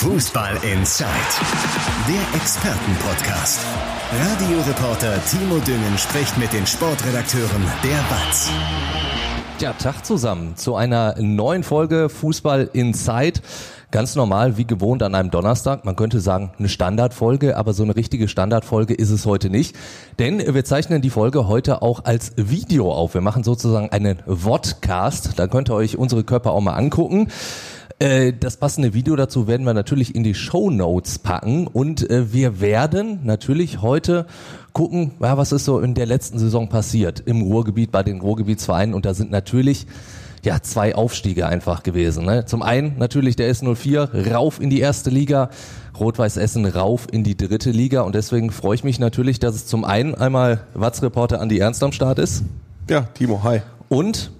Fußball Inside, der Expertenpodcast. Radioreporter Timo Düngen spricht mit den Sportredakteuren der BATS. Ja, Tag zusammen zu einer neuen Folge Fußball Inside. Ganz normal, wie gewohnt an einem Donnerstag. Man könnte sagen, eine Standardfolge, aber so eine richtige Standardfolge ist es heute nicht. Denn wir zeichnen die Folge heute auch als Video auf. Wir machen sozusagen einen Vodcast. Da könnt ihr euch unsere Körper auch mal angucken. Äh, das passende Video dazu werden wir natürlich in die Show Notes packen und äh, wir werden natürlich heute gucken, ja, was ist so in der letzten Saison passiert im Ruhrgebiet bei den Ruhrgebietsvereinen und da sind natürlich ja, zwei Aufstiege einfach gewesen. Ne? Zum einen natürlich der S04 rauf in die erste Liga, Rot-Weiß Essen rauf in die dritte Liga und deswegen freue ich mich natürlich, dass es zum einen einmal Watz-Reporter Andi Ernst am Start ist. Ja, Timo, hi. Und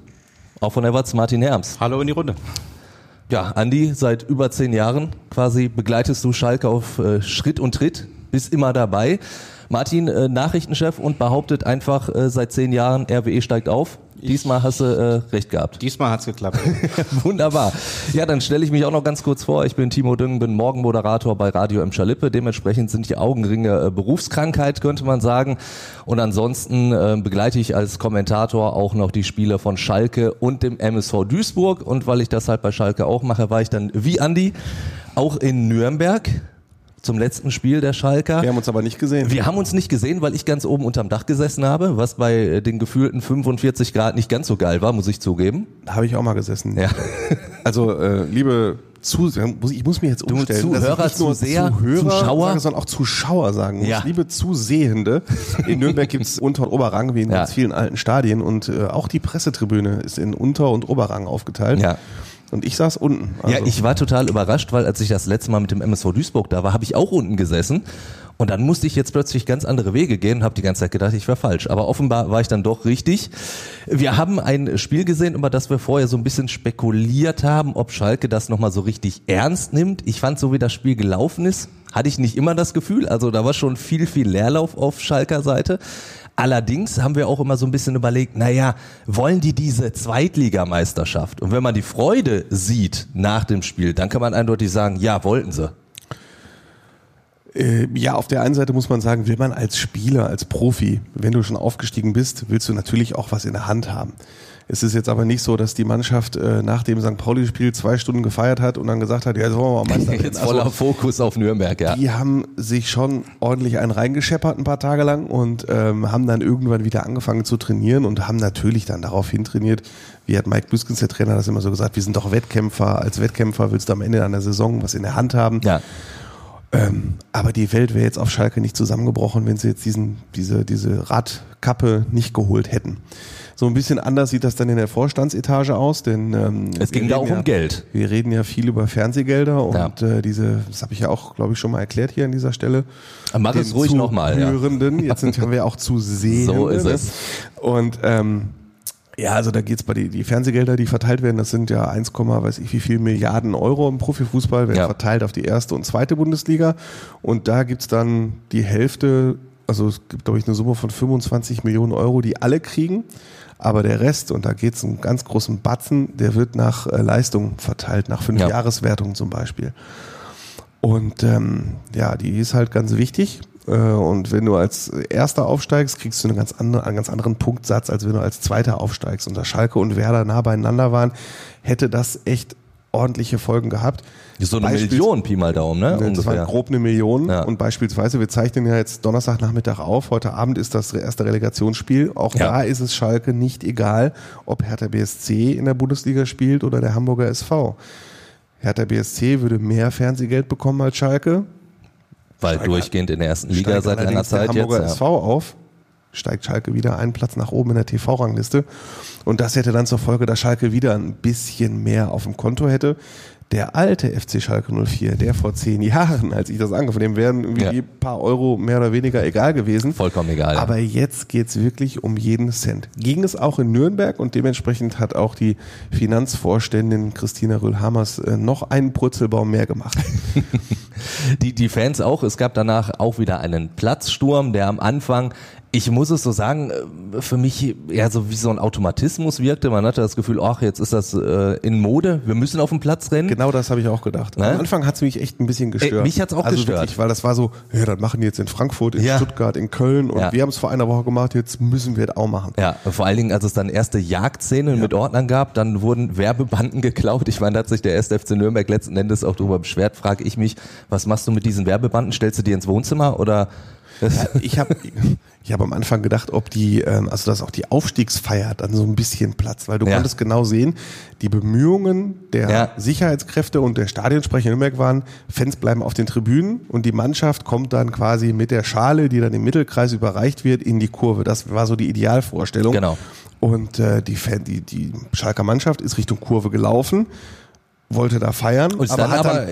auch von der Watz Martin Herms. Hallo in die Runde. Ja, Andi, seit über zehn Jahren quasi begleitest du Schalke auf äh, Schritt und Tritt, bist immer dabei. Martin, äh, Nachrichtenchef und behauptet einfach äh, seit zehn Jahren, RWE steigt auf. Diesmal hast du äh, recht gehabt. Diesmal hat's geklappt. Wunderbar. Ja, dann stelle ich mich auch noch ganz kurz vor. Ich bin Timo Düngen, bin Morgenmoderator bei Radio M. Schalippe. Dementsprechend sind die Augenringe äh, Berufskrankheit, könnte man sagen. Und ansonsten äh, begleite ich als Kommentator auch noch die Spiele von Schalke und dem MSV Duisburg. Und weil ich das halt bei Schalke auch mache, war ich dann wie Andi auch in Nürnberg zum letzten Spiel der Schalker. Wir haben uns aber nicht gesehen. Wir haben uns nicht gesehen, weil ich ganz oben unterm Dach gesessen habe, was bei äh, den gefühlten 45 Grad nicht ganz so geil war, muss ich zugeben. Da habe ich auch mal gesessen. Ja. Also, äh, liebe Zuseher, ich muss mich jetzt umstellen. Zuhörer, dass ich nicht nur Zuseher, Zuhörer Zuschauer? sage, sondern auch Zuschauer sagen muss. Ja. Liebe Zusehende, in Nürnberg gibt's Unter- und Oberrang, wie in Ja. ganz vielen alten Stadien. Und äh, auch die Pressetribüne ist in Unter- und Oberrang aufgeteilt. Ja. Und ich saß unten. Also, Ja, ich war total überrascht, weil als ich das letzte Mal mit dem MSV Duisburg da war, habe ich auch unten gesessen. Und dann musste ich jetzt plötzlich ganz andere Wege gehen und habe die ganze Zeit gedacht, ich wäre falsch. Aber offenbar war ich dann doch richtig. Wir haben ein Spiel gesehen, über das wir vorher so ein bisschen spekuliert haben, ob Schalke das nochmal so richtig ernst nimmt. Ich fand, so wie das Spiel gelaufen ist, hatte ich nicht immer das Gefühl. Also da war schon viel, viel Leerlauf auf Schalker Seite. Allerdings haben wir auch immer so ein bisschen überlegt, naja, wollen die diese Zweitligameisterschaft? Und wenn man die Freude sieht nach dem Spiel, dann kann man eindeutig sagen, ja, wollten sie. Äh, ja, auf der einen Seite muss man sagen, will man als Spieler, als Profi, wenn du schon aufgestiegen bist, willst du natürlich auch was in der Hand haben. Es ist jetzt aber nicht so, dass die Mannschaft äh, nach dem St. Pauli-Spiel zwei Stunden gefeiert hat und dann gesagt hat, ja, jetzt wollen wir mal Meister werden. Jetzt voller Also, Fokus auf Nürnberg, ja. die haben sich schon ordentlich einen reingescheppert ein paar Tage lang und ähm, haben dann irgendwann wieder angefangen zu trainieren und haben natürlich dann darauf hin trainiert, wie hat Mike Büskens, der Trainer, das immer so gesagt, wir sind doch Wettkämpfer, als Wettkämpfer willst du am Ende einer Saison was in der Hand haben. Ja, Ähm, aber die Welt wäre jetzt auf Schalke nicht zusammengebrochen, wenn sie jetzt diesen, diese, diese Radkappe nicht geholt hätten. So ein bisschen anders sieht das dann in der Vorstandsetage aus, denn ähm, Es ging da auch um Geld. Wir reden ja viel über Fernsehgelder und Ja. äh, diese, das habe ich ja auch, glaube ich, schon mal erklärt hier an dieser Stelle. Mach es ruhig nochmal. Ja. Zuhörenden, jetzt sind wir auch zu sehen. So ist es. Und ähm, ja, also da geht's bei die, die Fernsehgelder, die verteilt werden, das sind ja 1, weiß ich wie viel Milliarden Euro im Profifußball, werden Ja. verteilt auf die erste und zweite Bundesliga. Und da gibt's dann die Hälfte, also es gibt, glaube ich, eine Summe von 25 Millionen Euro, die alle kriegen. Aber der Rest, und da geht's einen ganz großen Batzen, der wird nach äh, Leistung verteilt, nach fünf Ja. Jahreswertungen zum Beispiel. Und ähm, ja, die ist halt ganz wichtig. Äh, Und wenn du als Erster aufsteigst, kriegst du einen ganz, andere, einen ganz anderen Punktsatz, als wenn du als Zweiter aufsteigst. Und da Schalke und Werder nah beieinander waren, hätte das echt ordentliche Folgen gehabt. So eine Beispiels- Million Pi mal Daumen, ne? das Ungefähr. war grob eine Million. Ja. Und beispielsweise, wir zeichnen ja jetzt Donnerstagnachmittag auf. Heute Abend ist das erste Relegationsspiel. Auch Ja. da ist es Schalke nicht egal, ob Hertha BSC in der Bundesliga spielt oder der Hamburger SV. Hertha BSC würde mehr Fernsehgeld bekommen als Schalke. Weil Steigt- durchgehend in der ersten Liga seit einer allerdings der Zeit jetzt. Hamburger Ja. SV auf, steigt Schalke wieder einen Platz nach oben in der TV-Rangliste. Und das hätte dann zur Folge, dass Schalke wieder ein bisschen mehr auf dem Konto hätte. Der alte FC Schalke 04, der vor zehn Jahren, als ich das angefangen dem wären irgendwie Ja. paar Euro mehr oder weniger egal gewesen. Vollkommen egal. Aber jetzt geht's wirklich um jeden Cent. Ging es auch in Nürnberg und dementsprechend hat auch die Finanzvorständin Christina Rühl-Hammers äh, noch einen Purzelbaum mehr gemacht. Die, die Fans auch. Es gab danach auch wieder einen Platzsturm, der am Anfang Ich muss es so sagen, äh, für mich ja so wie so ein Automatismus wirkte. Man hatte das Gefühl, ach, jetzt ist das äh, in Mode, wir müssen auf den Platz rennen. Genau das habe ich auch gedacht. Ne? Am Anfang hat es mich echt ein bisschen gestört. Ey, mich hat's auch also gestört. Wirklich, weil das war so, ja, das machen die jetzt in Frankfurt, in Ja. Stuttgart, in Köln und Ja. wir haben es vor einer Woche gemacht, jetzt müssen wir das auch machen. Ja, vor allen Dingen, als es dann erste Jagdszenen mit Ordnern gab, dann wurden Werbebanden geklaut. Ich meine, da hat sich der 1. FC Nürnberg letzten Endes auch darüber beschwert. Frage ich mich, was machst du mit diesen Werbebanden? Stellst du die ins Wohnzimmer oder? Ich habe ich hab am Anfang gedacht, ob die, ähm, also dass auch die Aufstiegsfeier dann so ein bisschen Platz, weil du Ja. konntest genau sehen, die Bemühungen der Ja. Sicherheitskräfte und der Stadionsprecher in Nürnberg waren, Fans bleiben auf den Tribünen und die Mannschaft kommt dann quasi mit der Schale, die dann im Mittelkreis überreicht wird, in die Kurve. Das war so die Idealvorstellung. Genau. Und äh, die, Fan, die, die Schalker Mannschaft ist Richtung Kurve gelaufen, wollte da feiern, Und ist dann aber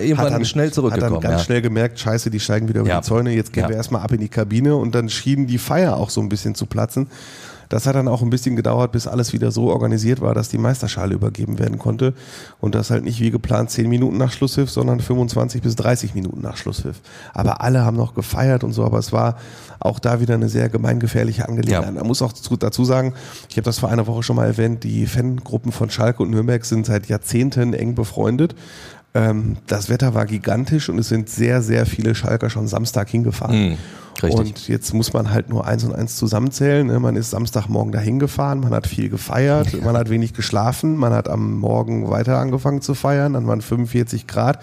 schnell Hat zurückgekommen, dann ganz ja. schnell gemerkt, scheiße, die steigen wieder über Ja. die Zäune, jetzt gehen Ja. wir erstmal ab in die Kabine und dann schien die Feier auch so ein bisschen zu platzen. Das hat dann auch ein bisschen gedauert, bis alles wieder so organisiert war, dass die Meisterschale übergeben werden konnte. Und das halt nicht wie geplant 10 Minuten nach Schlusspfiff, sondern 25 bis 30 Minuten nach Schlusspfiff. Aber alle haben noch gefeiert und so, aber es war auch da wieder eine sehr gemeingefährliche Angelegenheit. Ja. Man muss auch zu- dazu sagen, ich habe das vor einer Woche schon mal erwähnt, die Fangruppen von Schalke und Nürnberg sind seit Jahrzehnten eng befreundet. Ähm, das Wetter war gigantisch und es sind sehr, sehr viele Schalker schon Samstag hingefahren. Mhm. Und jetzt muss man halt nur eins und eins zusammenzählen. ne? Man ist Samstagmorgen dahin gefahren, man hat viel gefeiert, man hat wenig geschlafen, man hat am Morgen weiter angefangen zu feiern, dann waren 45 Grad.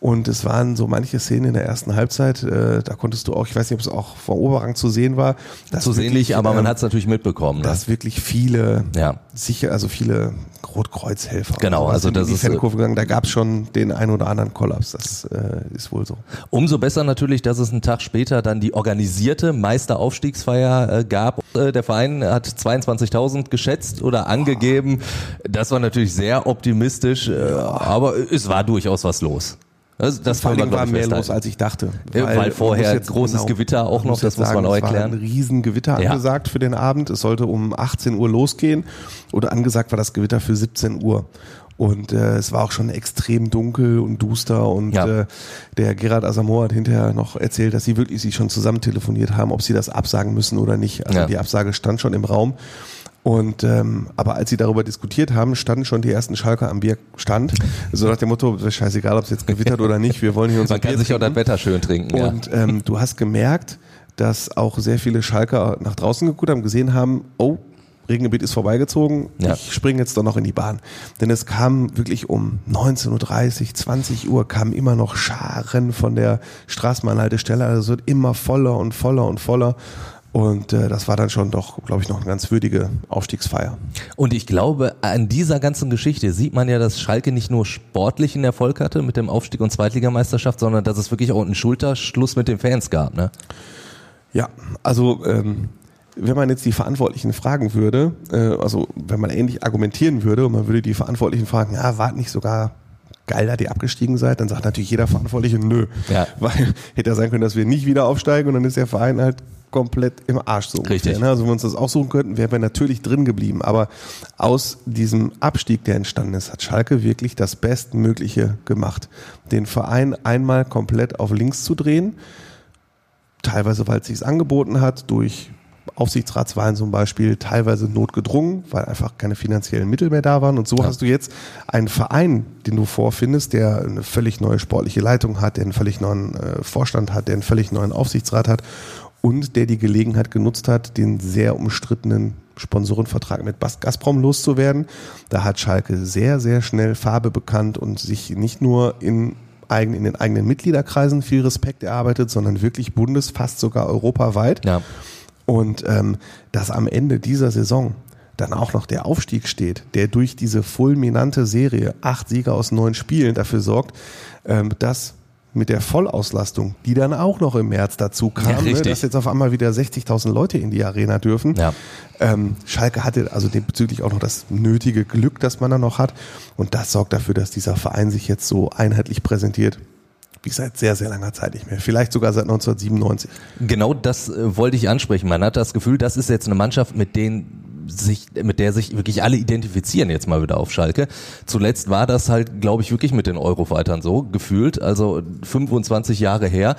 Und es waren so manche Szenen in der ersten Halbzeit, äh, da konntest du auch, ich weiß nicht, ob es auch vom Oberrang zu sehen war. dass Zu sehen nicht, aber man ähm, hat es natürlich mitbekommen. Ne? dass wirklich viele, Ja. sicher, also viele Rotkreuzhelfer Genau, also das in die ist, äh, gegangen. Da gab es schon den ein oder anderen Kollaps. Das äh, ist wohl so. Umso besser natürlich, dass es einen Tag später dann die organisierte Meisteraufstiegsfeier äh, gab. Äh, der Verein hat 22.000 geschätzt oder angegeben. Das war natürlich sehr optimistisch, äh, aber es war durchaus was los. Das, das Vor allem war mehr festhalten. los, als ich dachte. Ja, weil man vorher großes Gewitter auch noch, das muss man auch es erklären. War ein Riesengewitter Ja. angesagt für den Abend. Es sollte um 18 Uhr losgehen oder angesagt war das Gewitter für 17 Uhr. Und äh, es war auch schon extrem dunkel und duster und Ja. äh, der Gerard Asamoah hat hinterher noch erzählt, dass sie wirklich sich schon zusammen telefoniert haben, ob sie das absagen müssen oder nicht. Also Ja. die Absage stand schon im Raum. Und ähm, aber als sie darüber diskutiert haben, standen schon die ersten Schalker am Bierstand. So nach dem Motto, scheißegal, ob es jetzt gewittert oder nicht, wir wollen hier unser Man kann Bier sich auch das. Wetter schön trinken. Ja. Und ähm, du hast gemerkt, dass auch sehr viele Schalker nach draußen geguckt haben, gesehen haben, oh, Regengebiet ist vorbeigezogen, Ja. ich springe jetzt doch noch in die Bahn. Denn es kam wirklich um 19.30 Uhr, 20 Uhr, kamen immer noch Scharen von der Straßenbahnhaltestelle. Also es wird immer voller und voller und voller. Und äh, das war dann schon doch, glaube ich, noch eine ganz würdige Aufstiegsfeier. Und ich glaube, an dieser ganzen Geschichte sieht man ja, dass Schalke nicht nur sportlichen Erfolg hatte mit dem Aufstieg und Zweitligameisterschaft, sondern dass es wirklich auch einen Schulterschluss mit den Fans gab. Ne? Ja, also ähm, wenn man jetzt die Verantwortlichen fragen würde, äh, also wenn man ähnlich argumentieren würde und man würde die Verantwortlichen fragen, ja, war nicht sogar geil, da ihr abgestiegen seid, dann sagt natürlich jeder Verantwortliche, nö. Ja. Weil hätte ja sein können, dass wir nicht wieder aufsteigen und dann ist der Verein halt komplett im Arsch so Richtig. ungefähr, ne? Also wenn wir uns das aussuchen könnten, wären wir natürlich drin geblieben. Aber aus diesem Abstieg, der entstanden ist, hat Schalke wirklich das Bestmögliche gemacht. Den Verein einmal komplett auf links zu drehen, teilweise weil es sich angeboten hat, durch Aufsichtsratswahlen zum Beispiel, teilweise notgedrungen, weil einfach keine finanziellen Mittel mehr da waren. Und so hast du jetzt einen Verein, den du vorfindest, der eine völlig neue sportliche Leitung hat, der einen völlig neuen äh, Vorstand hat, der einen völlig neuen Aufsichtsrat hat und der die Gelegenheit genutzt hat, den sehr umstrittenen Sponsorenvertrag mit Gazprom loszuwerden. Da hat Schalke sehr, sehr schnell Farbe bekannt und sich nicht nur in eigen, in den eigenen Mitgliederkreisen viel Respekt erarbeitet, sondern wirklich bundes, fast sogar europaweit. Ja. Und ähm, dass am Ende dieser Saison dann auch noch der Aufstieg steht, der durch diese fulminante Serie, acht Sieger aus neun Spielen, dafür sorgt, ähm, dass mit der Vollauslastung, die dann auch noch im März dazu Ja, kam, ne, richtig. dass jetzt auf einmal wieder 60.000 Leute in die Arena dürfen. Ja. Ähm, Schalke hatte also bezüglich auch noch das nötige Glück, das man da noch hat. Und das sorgt dafür, dass dieser Verein sich jetzt so einheitlich präsentiert, wie seit sehr, sehr langer Zeit nicht mehr. Vielleicht sogar seit 1997. Genau das äh, wollte ich ansprechen. Man hat das Gefühl, das ist jetzt eine Mannschaft, mit denen sich, mit der sich wirklich alle identifizieren jetzt mal wieder auf Schalke. Zuletzt war das halt, glaube ich, wirklich mit den Eurofightern so gefühlt, also 25 Jahre her.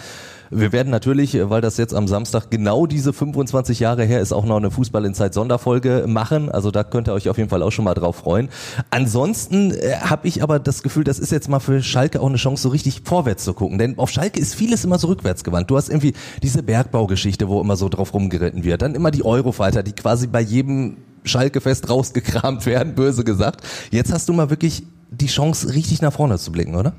Wir werden natürlich, weil das jetzt am Samstag genau diese 25 Jahre her ist, auch noch eine Fußball in Zeit Sonderfolge machen. Also da könnt ihr euch auf jeden Fall auch schon mal drauf freuen. Ansonsten äh, habe ich aber das Gefühl, das ist jetzt mal für Schalke auch eine Chance, so richtig vorwärts zu gucken. Denn auf Schalke ist vieles immer so rückwärts gewandt. Du hast irgendwie diese Bergbaugeschichte, wo immer so drauf rumgeritten wird. Dann immer die Eurofighter, die quasi bei jedem Schalke-Fest rausgekramt werden, böse gesagt. Jetzt hast du mal wirklich die Chance, richtig nach vorne zu blicken, oder?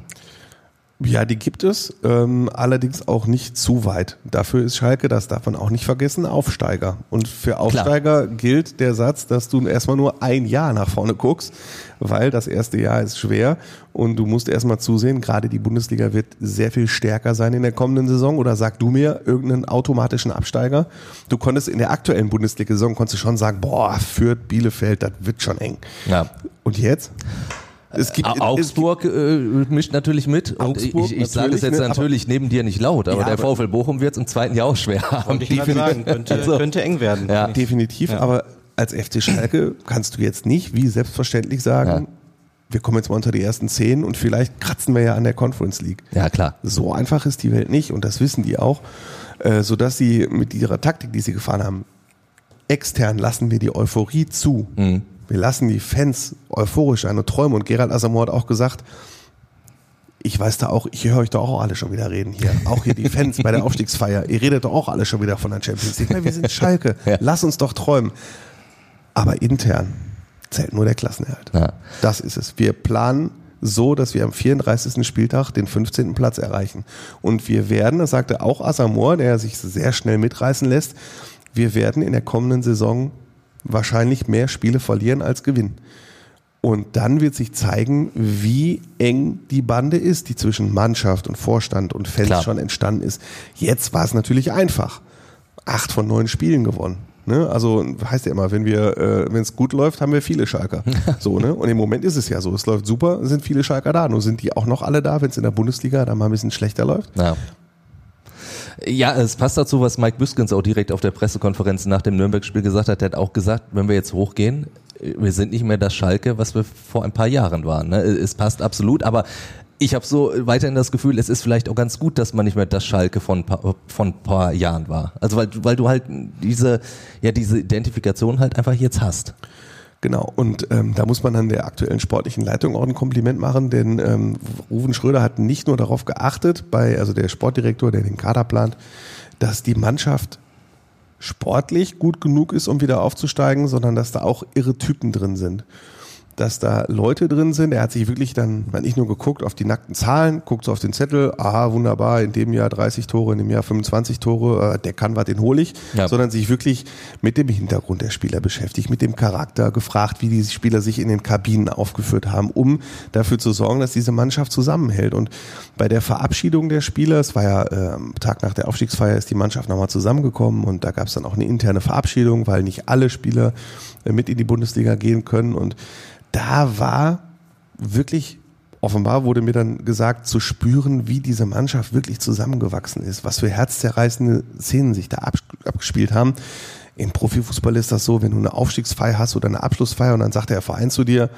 Ja, die gibt es, ähm, allerdings auch nicht zu weit. Dafür ist Schalke, das darf man auch nicht vergessen, Aufsteiger. Und für Aufsteiger Klar. gilt der Satz, dass du erstmal nur ein Jahr nach vorne guckst, weil das erste Jahr ist schwer und du musst erstmal zusehen, gerade die Bundesliga wird sehr viel stärker sein in der kommenden Saison oder sag du mir irgendeinen automatischen Absteiger. Du konntest in der aktuellen Bundesliga-Saison konntest du schon sagen, boah, Fürth, Bielefeld, das wird schon eng. Ja. Und jetzt? Es gibt, Augsburg es gibt, äh, mischt natürlich mit. Augsburg, ich, ich sage es jetzt ne, natürlich neben dir nicht laut, aber ja, der VfL Bochum wird es im zweiten Jahr auch schwer haben. Ich sagen, könnte, also, könnte eng werden. Ja. Definitiv, ja. aber als FC Schalke kannst du jetzt nicht wie selbstverständlich sagen, ja. wir kommen jetzt mal unter die ersten zehn und vielleicht kratzen wir ja an der Conference League. Ja, klar. So einfach ist die Welt nicht und das wissen die auch, äh, sodass sie mit ihrer Taktik, die sie gefahren haben, extern lassen wir die Euphorie zu. Mhm wir lassen die Fans euphorisch sein und träumen. Und Gerald Asamoah hat auch gesagt, ich weiß da auch, ich höre euch da auch alle schon wieder reden hier. Auch hier die Fans bei der Aufstiegsfeier. Ihr redet doch auch alle schon wieder von der Champions League. Wir sind Schalke. Ja. Lass uns doch träumen. Aber intern zählt nur der Klassenerhalt. Ja. Das ist es. Wir planen so, dass wir am 34. Spieltag den 15. Platz erreichen. Und wir werden, das sagte auch Asamoah, der sich sehr schnell mitreißen lässt, wir werden in der kommenden Saison wahrscheinlich mehr Spiele verlieren als gewinnen. Und dann wird sich zeigen, wie eng die Bande ist, die zwischen Mannschaft und Vorstand und Fans Klar. schon entstanden ist. Jetzt war es natürlich einfach. Acht von neun Spielen gewonnen. Ne? Also heißt ja immer, wenn wir, äh, wenn es gut läuft, haben wir viele Schalker. so, ne? Und im Moment ist es ja so. Es läuft super, sind viele Schalker da. Nur sind die auch noch alle da, wenn es in der Bundesliga da mal ein bisschen schlechter läuft. Ja. Ja, es passt dazu, was Mike Büskens auch direkt auf der Pressekonferenz nach dem Nürnberg-Spiel gesagt hat. Er hat auch gesagt, wenn wir jetzt hochgehen, wir sind nicht mehr das Schalke, was wir vor ein paar Jahren waren. Ne? Es passt absolut, aber ich habe so weiterhin das Gefühl, es ist vielleicht auch ganz gut, dass man nicht mehr das Schalke von von ein paar Jahren war. Also weil, weil du halt diese ja diese Identifikation halt einfach jetzt hast. Genau, und ähm, da muss man dann der aktuellen sportlichen Leitung auch ein Kompliment machen, denn ähm, Ruven Schröder hat nicht nur darauf geachtet, bei, also der Sportdirektor, der den Kader plant, dass die Mannschaft sportlich gut genug ist, um wieder aufzusteigen, sondern dass da auch irre Typen drin sind dass da Leute drin sind. Er hat sich wirklich dann nicht nur geguckt auf die nackten Zahlen, guckt so auf den Zettel, aha, wunderbar, in dem Jahr 30 Tore, in dem Jahr 25 Tore, äh, der kann was, den hole ich, ja. sondern sich wirklich mit dem Hintergrund der Spieler beschäftigt, mit dem Charakter, gefragt, wie die Spieler sich in den Kabinen aufgeführt haben, um dafür zu sorgen, dass diese Mannschaft zusammenhält. Und bei der Verabschiedung der Spieler, es war ja äh, Tag nach der Aufstiegsfeier, ist die Mannschaft nochmal zusammengekommen und da gab es dann auch eine interne Verabschiedung, weil nicht alle Spieler äh, mit in die Bundesliga gehen können und da war wirklich offenbar wurde mir dann gesagt, zu spüren, wie diese Mannschaft wirklich zusammengewachsen ist, was für herzzerreißende Szenen sich da abgespielt haben. Im Profifußball ist das so, wenn du eine Aufstiegsfeier hast oder eine Abschlussfeier und dann sagt der Verein zu dir,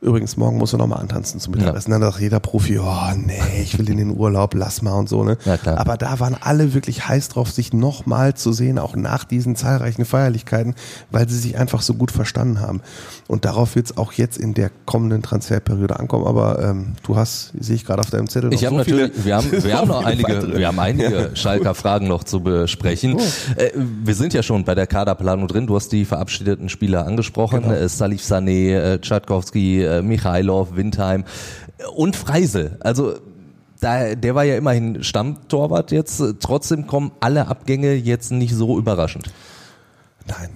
Übrigens, morgen musst du nochmal antanzen zum Mittagessen. Ja. Dann sagt jeder Profi, oh nee, ich will in den Urlaub, lass mal und so. Ne? Ja, klar. Aber da waren alle wirklich heiß drauf, sich nochmal zu sehen, auch nach diesen zahlreichen Feierlichkeiten, weil sie sich einfach so gut verstanden haben. Und darauf wird es auch jetzt in der kommenden Transferperiode ankommen. Aber ähm, du hast, sehe ich gerade auf deinem Zettel, noch ich so hab viele, natürlich, wir haben, wir haben noch einige, weitere. wir haben einige ja. Schalker Fragen noch zu besprechen. Oh. Äh, wir sind ja schon bei der Kaderplanung drin. Du hast die verabschiedeten Spieler angesprochen. Genau. Äh, Salif Sané, äh, Tschadkowski, äh, Michailov, Windheim und Freisel. Also da, der war ja immerhin Stammtorwart jetzt. Trotzdem kommen alle Abgänge jetzt nicht so überraschend. Nein.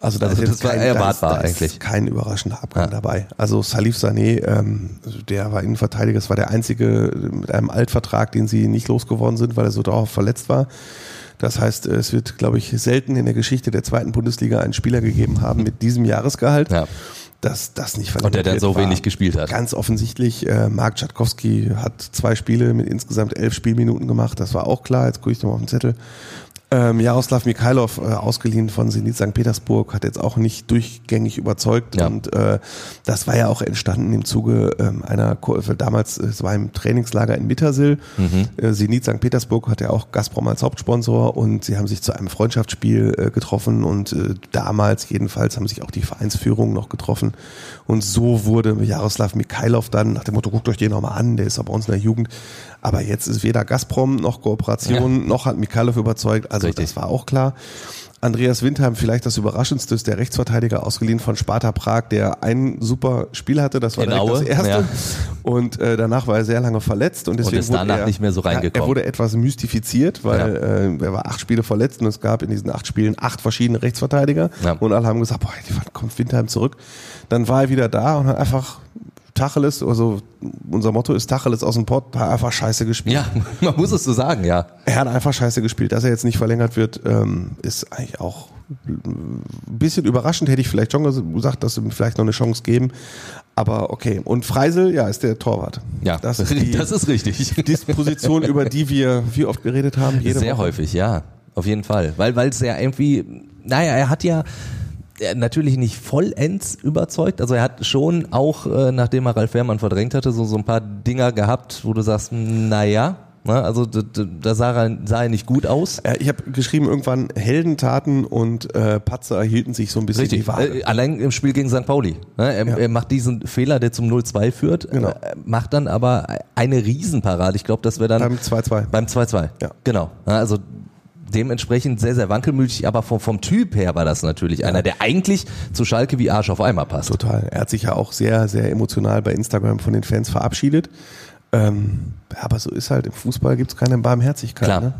Also, da also ist das war kein, erwartbar da ist, da eigentlich. Ist kein überraschender Abgang ja. dabei. Also Salif Sané, ähm, der war Innenverteidiger, das war der einzige mit einem Altvertrag, den sie nicht losgeworden sind, weil er so darauf verletzt war. Das heißt, es wird, glaube ich, selten in der Geschichte der zweiten Bundesliga einen Spieler gegeben haben mit diesem Jahresgehalt. Ja dass das nicht verlängert Und der dann so war. wenig gespielt hat. Ganz offensichtlich, äh, Marc Tschatkowski hat zwei Spiele mit insgesamt elf Spielminuten gemacht, das war auch klar, jetzt gucke ich nochmal auf den Zettel. Ähm, Jaroslav Mikhailov, äh, ausgeliehen von Zenit St. Petersburg, hat jetzt auch nicht durchgängig überzeugt. Ja. Und äh, das war ja auch entstanden im Zuge ähm, einer, Ko- damals, äh, es war im Trainingslager in Mittersill. Äh, Zenit St. Petersburg hat ja auch Gazprom als Hauptsponsor und sie haben sich zu einem Freundschaftsspiel äh, getroffen und äh, damals jedenfalls haben sich auch die Vereinsführungen noch getroffen. Und so wurde Jaroslav Mikhailov dann nach dem Motto, guckt euch den nochmal an, der ist auch bei uns in der Jugend. Aber jetzt ist weder Gazprom noch Kooperation, noch hat Mikhailov überzeugt. Also Richtig. das war auch klar. Andreas Windheim, vielleicht das Überraschendste, ist der Rechtsverteidiger ausgeliehen von Sparta Prag, der ein super Spiel hatte, das war Aue, das erste. ja. Und äh, danach war er sehr lange verletzt und deswegen ist wurde danach er, nicht mehr so Ja, reingekommen. er wurde etwas mystifiziert, weil äh, er war acht Spiele verletzt und es gab in diesen acht Spielen acht verschiedene Rechtsverteidiger Ja. und alle haben gesagt, boah, wann kommt Windheim zurück? Dann war er wieder da und hat einfach Tacheles, also unser Motto ist Tacheles aus dem Pott, hat einfach scheiße gespielt. Ja, man muss es so sagen, ja. Er hat einfach scheiße gespielt. Dass er jetzt nicht verlängert wird, ähm, ist eigentlich auch ein bisschen überraschend. Hätte ich vielleicht schon gesagt, dass sie ihm vielleicht noch eine Chance geben. Aber okay. Und Freisel, ja, ist der Torwart. Ja, das ist die das ist richtig. Disposition, über die wir wie oft geredet haben. Sehr Woche. häufig, ja. Auf jeden Fall. Weil weil es ja irgendwie, naja, er hat ja natürlich nicht vollends überzeugt. Also er hat schon auch, äh, nachdem er Ralf Fährmann verdrängt hatte, so, so ein paar Dinger gehabt, wo du sagst, naja, ne, also da, sah er, sah er nicht gut aus. Äh, Ich habe geschrieben, irgendwann Heldentaten und äh, Patzer erhielten sich so ein bisschen Richtig, die Waage. äh, allein im Spiel gegen St. Pauli. Ne? Er, Ja. er macht diesen Fehler, der zum 0-2 führt, Genau. äh, macht dann aber eine Riesenparade. Ich glaube, das wäre dann Beim 2-2. Beim 2-2. Ja. Genau. Ja, Also dementsprechend sehr, sehr wankelmütig, aber vom, vom Typ her war das natürlich einer, der eigentlich zu Schalke wie Arsch auf Eimer passt. Total. Er hat sich ja auch sehr, sehr emotional bei Instagram von den Fans verabschiedet. Ähm, aber so ist halt, im Fußball gibt's keine Barmherzigkeit. Klar. Ne?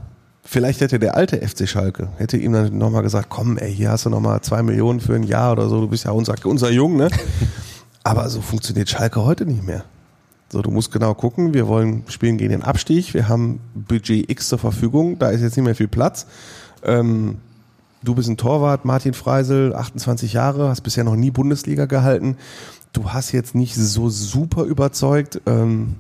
Vielleicht hätte der alte FC Schalke, hätte ihm dann nochmal gesagt, komm ey, hier hast du nochmal zwei Millionen für ein Jahr oder so, du bist ja unser, unser Jung, ne? aber so funktioniert Schalke heute nicht mehr. So, du musst genau gucken, wir wollen spielen gegen den Abstieg, wir haben Budget X zur Verfügung, da ist jetzt nicht mehr viel Platz. Ähm, du bist ein Torwart, Martin Freisel, 28 Jahre, hast bisher noch nie Bundesliga gehalten. Du hast jetzt nicht so super überzeugt. Ähm,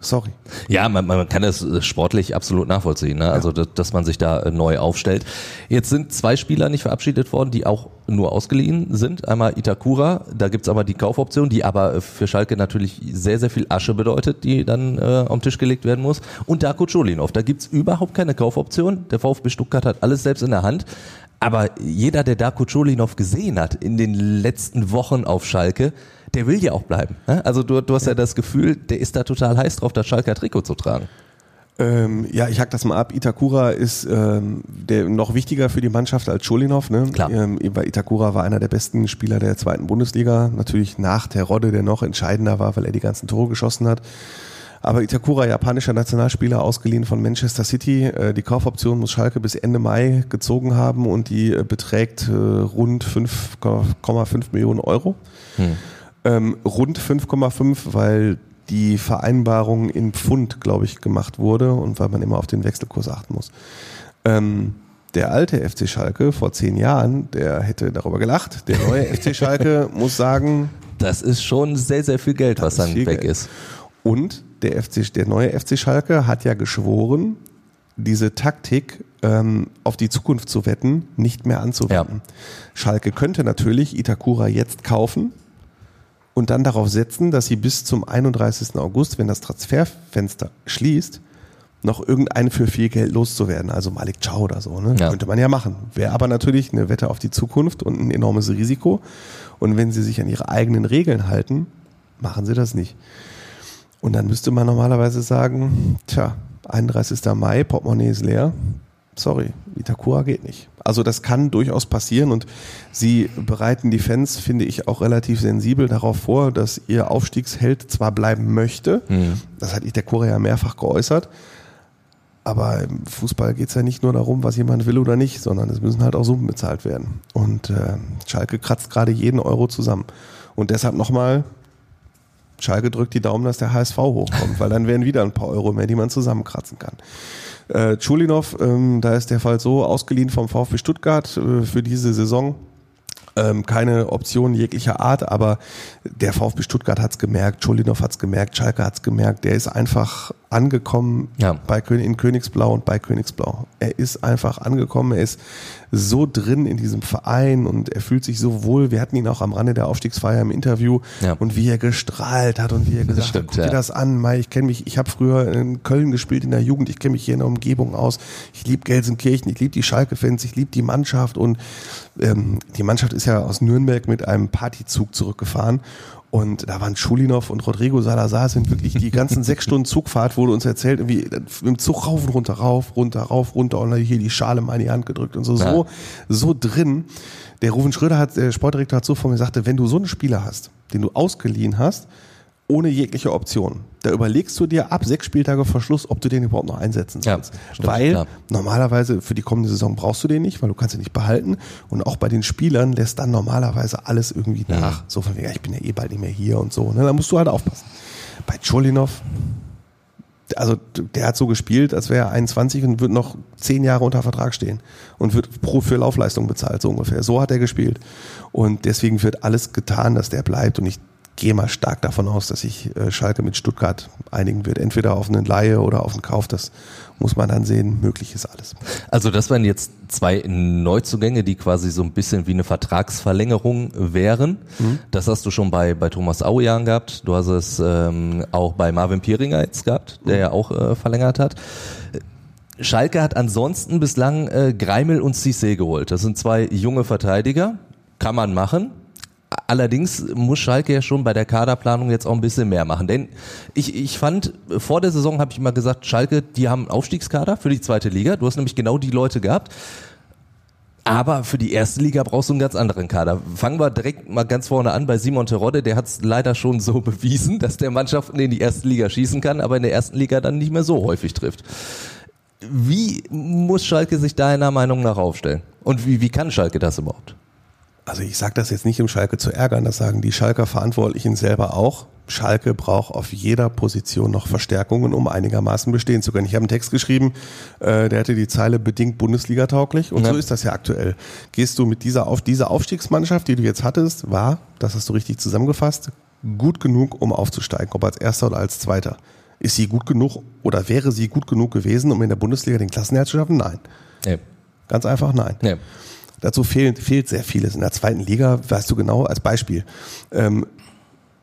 sorry. Ja, man, man kann das äh, sportlich absolut nachvollziehen, ne? also dass, dass man sich da äh, neu aufstellt. Jetzt sind zwei Spieler nicht verabschiedet worden, die auch nur ausgeliehen sind. Einmal Itakura, da gibt's aber die Kaufoption, die aber äh, für Schalke natürlich sehr, sehr viel Asche bedeutet, die dann äh, am Tisch gelegt werden muss. Und Darko Cholinov, da gibt's überhaupt keine Kaufoption. Der VfB Stuttgart hat alles selbst in der Hand. Aber jeder, der Darko Cholinov gesehen hat in den letzten Wochen auf Schalke, der will ja auch bleiben. ne? Also du, du hast ja das Gefühl, der ist da total heiß drauf, das Schalker Trikot zu tragen. Ähm, ja, ich hack das mal ab. Itakura ist ähm, der noch wichtiger für die Mannschaft als Cholinov. Ne? Klar. Ähm, weil Itakura war einer der besten Spieler der zweiten Bundesliga. Natürlich nach Terodde, der noch entscheidender war, weil er die ganzen Tore geschossen hat. Aber Itakura, japanischer Nationalspieler, ausgeliehen von Manchester City. Äh, die Kaufoption muss Schalke bis Ende Mai gezogen haben und die äh, beträgt äh, rund 5,5 Millionen Euro. Ähm, rund 5,5, weil die Vereinbarung in Pfund, glaube ich, gemacht wurde und weil man immer auf den Wechselkurs achten muss. Ähm, der alte FC Schalke vor zehn Jahren, der hätte darüber gelacht. Der neue FC Schalke muss sagen, Das ist schon sehr, sehr viel Geld, was dann weg Geld. ist. Und der, FC, der neue FC Schalke hat ja geschworen, diese Taktik ähm, auf die Zukunft zu wetten, nicht mehr anzuwenden. Schalke könnte natürlich Itakura jetzt kaufen und dann darauf setzen, dass sie bis zum 31. August, wenn das Transferfenster schließt, noch irgendeine für viel Geld loszuwerden. Also Malik Chow oder so. Ne? Ja. Könnte man ja machen. Wäre aber natürlich eine Wette auf die Zukunft und ein enormes Risiko. Und wenn sie sich an ihre eigenen Regeln halten, machen sie das nicht. Und dann müsste man normalerweise sagen, tja, 31. Mai, Portemonnaie ist leer. Sorry, Itakura geht nicht. Also das kann durchaus passieren und sie bereiten die Fans, finde ich, auch relativ sensibel darauf vor, dass ihr Aufstiegsheld zwar bleiben möchte, das hat Itakura ja mehrfach geäußert, aber im Fußball geht es ja nicht nur darum, was jemand will oder nicht, sondern es müssen halt auch Summen bezahlt werden. Und äh, Schalke kratzt gerade jeden Euro zusammen. Und deshalb nochmal, Schalke drückt die Daumen, dass der HSV hochkommt, weil dann wären wieder ein paar Euro mehr, die man zusammenkratzen kann. Äh, Chulinov, ähm, da ist der Fall so, ausgeliehen vom VfB Stuttgart äh, für diese Saison. ähm, keine Option jeglicher Art, aber der VfB Stuttgart hat's gemerkt, Cholinov hat's gemerkt, Schalke hat's gemerkt, der ist einfach angekommen Ja. bei König, in Königsblau und bei Königsblau. Er ist einfach angekommen, er ist so drin in diesem Verein und er fühlt sich so wohl. Wir hatten ihn auch am Rande der Aufstiegsfeier im Interview Ja. und wie er gestrahlt hat und wie er gesagt stimmt, hat, guck ja. dir das an, Mai, ich kenne mich, ich habe früher in Köln gespielt in der Jugend, ich kenne mich hier in der Umgebung aus, ich liebe Gelsenkirchen, ich liebe die Schalke-Fans, ich liebe die Mannschaft und ähm, die Mannschaft ist ja aus Nürnberg mit einem Partyzug zurückgefahren und da waren Schulinov und Rodrigo Salazar sind wirklich die ganzen sechs Stunden Zugfahrt wurde uns erzählt, irgendwie im Zug rauf und runter, rauf, runter, rauf, runter und dann hier die Schale mal in die Hand gedrückt und so, Ja. so, so drin. Der Ruven Schröder hat, der Sportdirektor hat so von mir gesagt, wenn du so einen Spieler hast, den du ausgeliehen hast, ohne jegliche Option, da überlegst du dir ab sechs Spieltage vor Schluss, ob du den überhaupt noch einsetzen Ja, sollst. stimmt, weil klar. normalerweise für die kommende Saison brauchst du den nicht, weil du kannst ihn nicht behalten. Und auch bei den Spielern lässt dann normalerweise alles irgendwie nach. So von wegen, ja, ich bin ja eh bald nicht mehr hier und so. Ne? Da musst du halt aufpassen. Bei Cholinov, also der hat so gespielt, als wäre er 21 und wird noch zehn Jahre unter Vertrag stehen und wird pro für Laufleistung bezahlt, so ungefähr. So hat er gespielt. Und deswegen wird alles getan, dass der bleibt. Und ich gehe mal stark davon aus, dass sich äh, Schalke mit Stuttgart einigen wird. Entweder auf eine Laie oder auf einen Kauf. Das muss man dann sehen. Möglich ist alles. Also das wären jetzt zwei Neuzugänge, die quasi so ein bisschen wie eine Vertragsverlängerung wären. Das hast du schon bei, bei Thomas Aujan gehabt. Du hast es ähm, auch bei Marvin Pieringer jetzt gehabt, der ja auch äh, verlängert hat. Schalke hat ansonsten bislang äh, Greimel und Cissé geholt. Das sind zwei junge Verteidiger. Kann man machen. Allerdings muss Schalke ja schon bei der Kaderplanung jetzt auch ein bisschen mehr machen. Denn ich, ich fand, vor der Saison habe ich immer gesagt, Schalke, die haben einen Aufstiegskader für die zweite Liga. Du hast nämlich genau die Leute gehabt. Aber für die erste Liga brauchst du einen ganz anderen Kader. Fangen wir direkt mal ganz vorne an bei Simon Terodde. Der hat es leider schon so bewiesen, dass der Mannschaften in die erste Liga schießen kann, aber in der ersten Liga dann nicht mehr so häufig trifft. Wie muss Schalke sich deiner Meinung nach aufstellen? Und wie, wie kann Schalke das überhaupt? Also ich sage das jetzt nicht, um Schalke zu ärgern, das sagen die Schalker Verantwortlichen selber auch. Schalke braucht auf jeder Position noch Verstärkungen, um einigermaßen bestehen zu können. Ich habe einen Text geschrieben, äh, der hatte die Zeile bedingt Bundesliga-tauglich und Ja. so ist das ja aktuell. Gehst du mit dieser auf diese Aufstiegsmannschaft, die du jetzt hattest, war, das hast du richtig zusammengefasst, gut genug, um aufzusteigen, ob als Erster oder als Zweiter. Ist sie gut genug oder wäre sie gut genug gewesen, um in der Bundesliga den Klassenerhalt zu schaffen? Nein. Nee. Ganz einfach nein. Nee. Dazu fehlt, fehlt sehr vieles. In der zweiten Liga, weißt du genau, als Beispiel, ähm,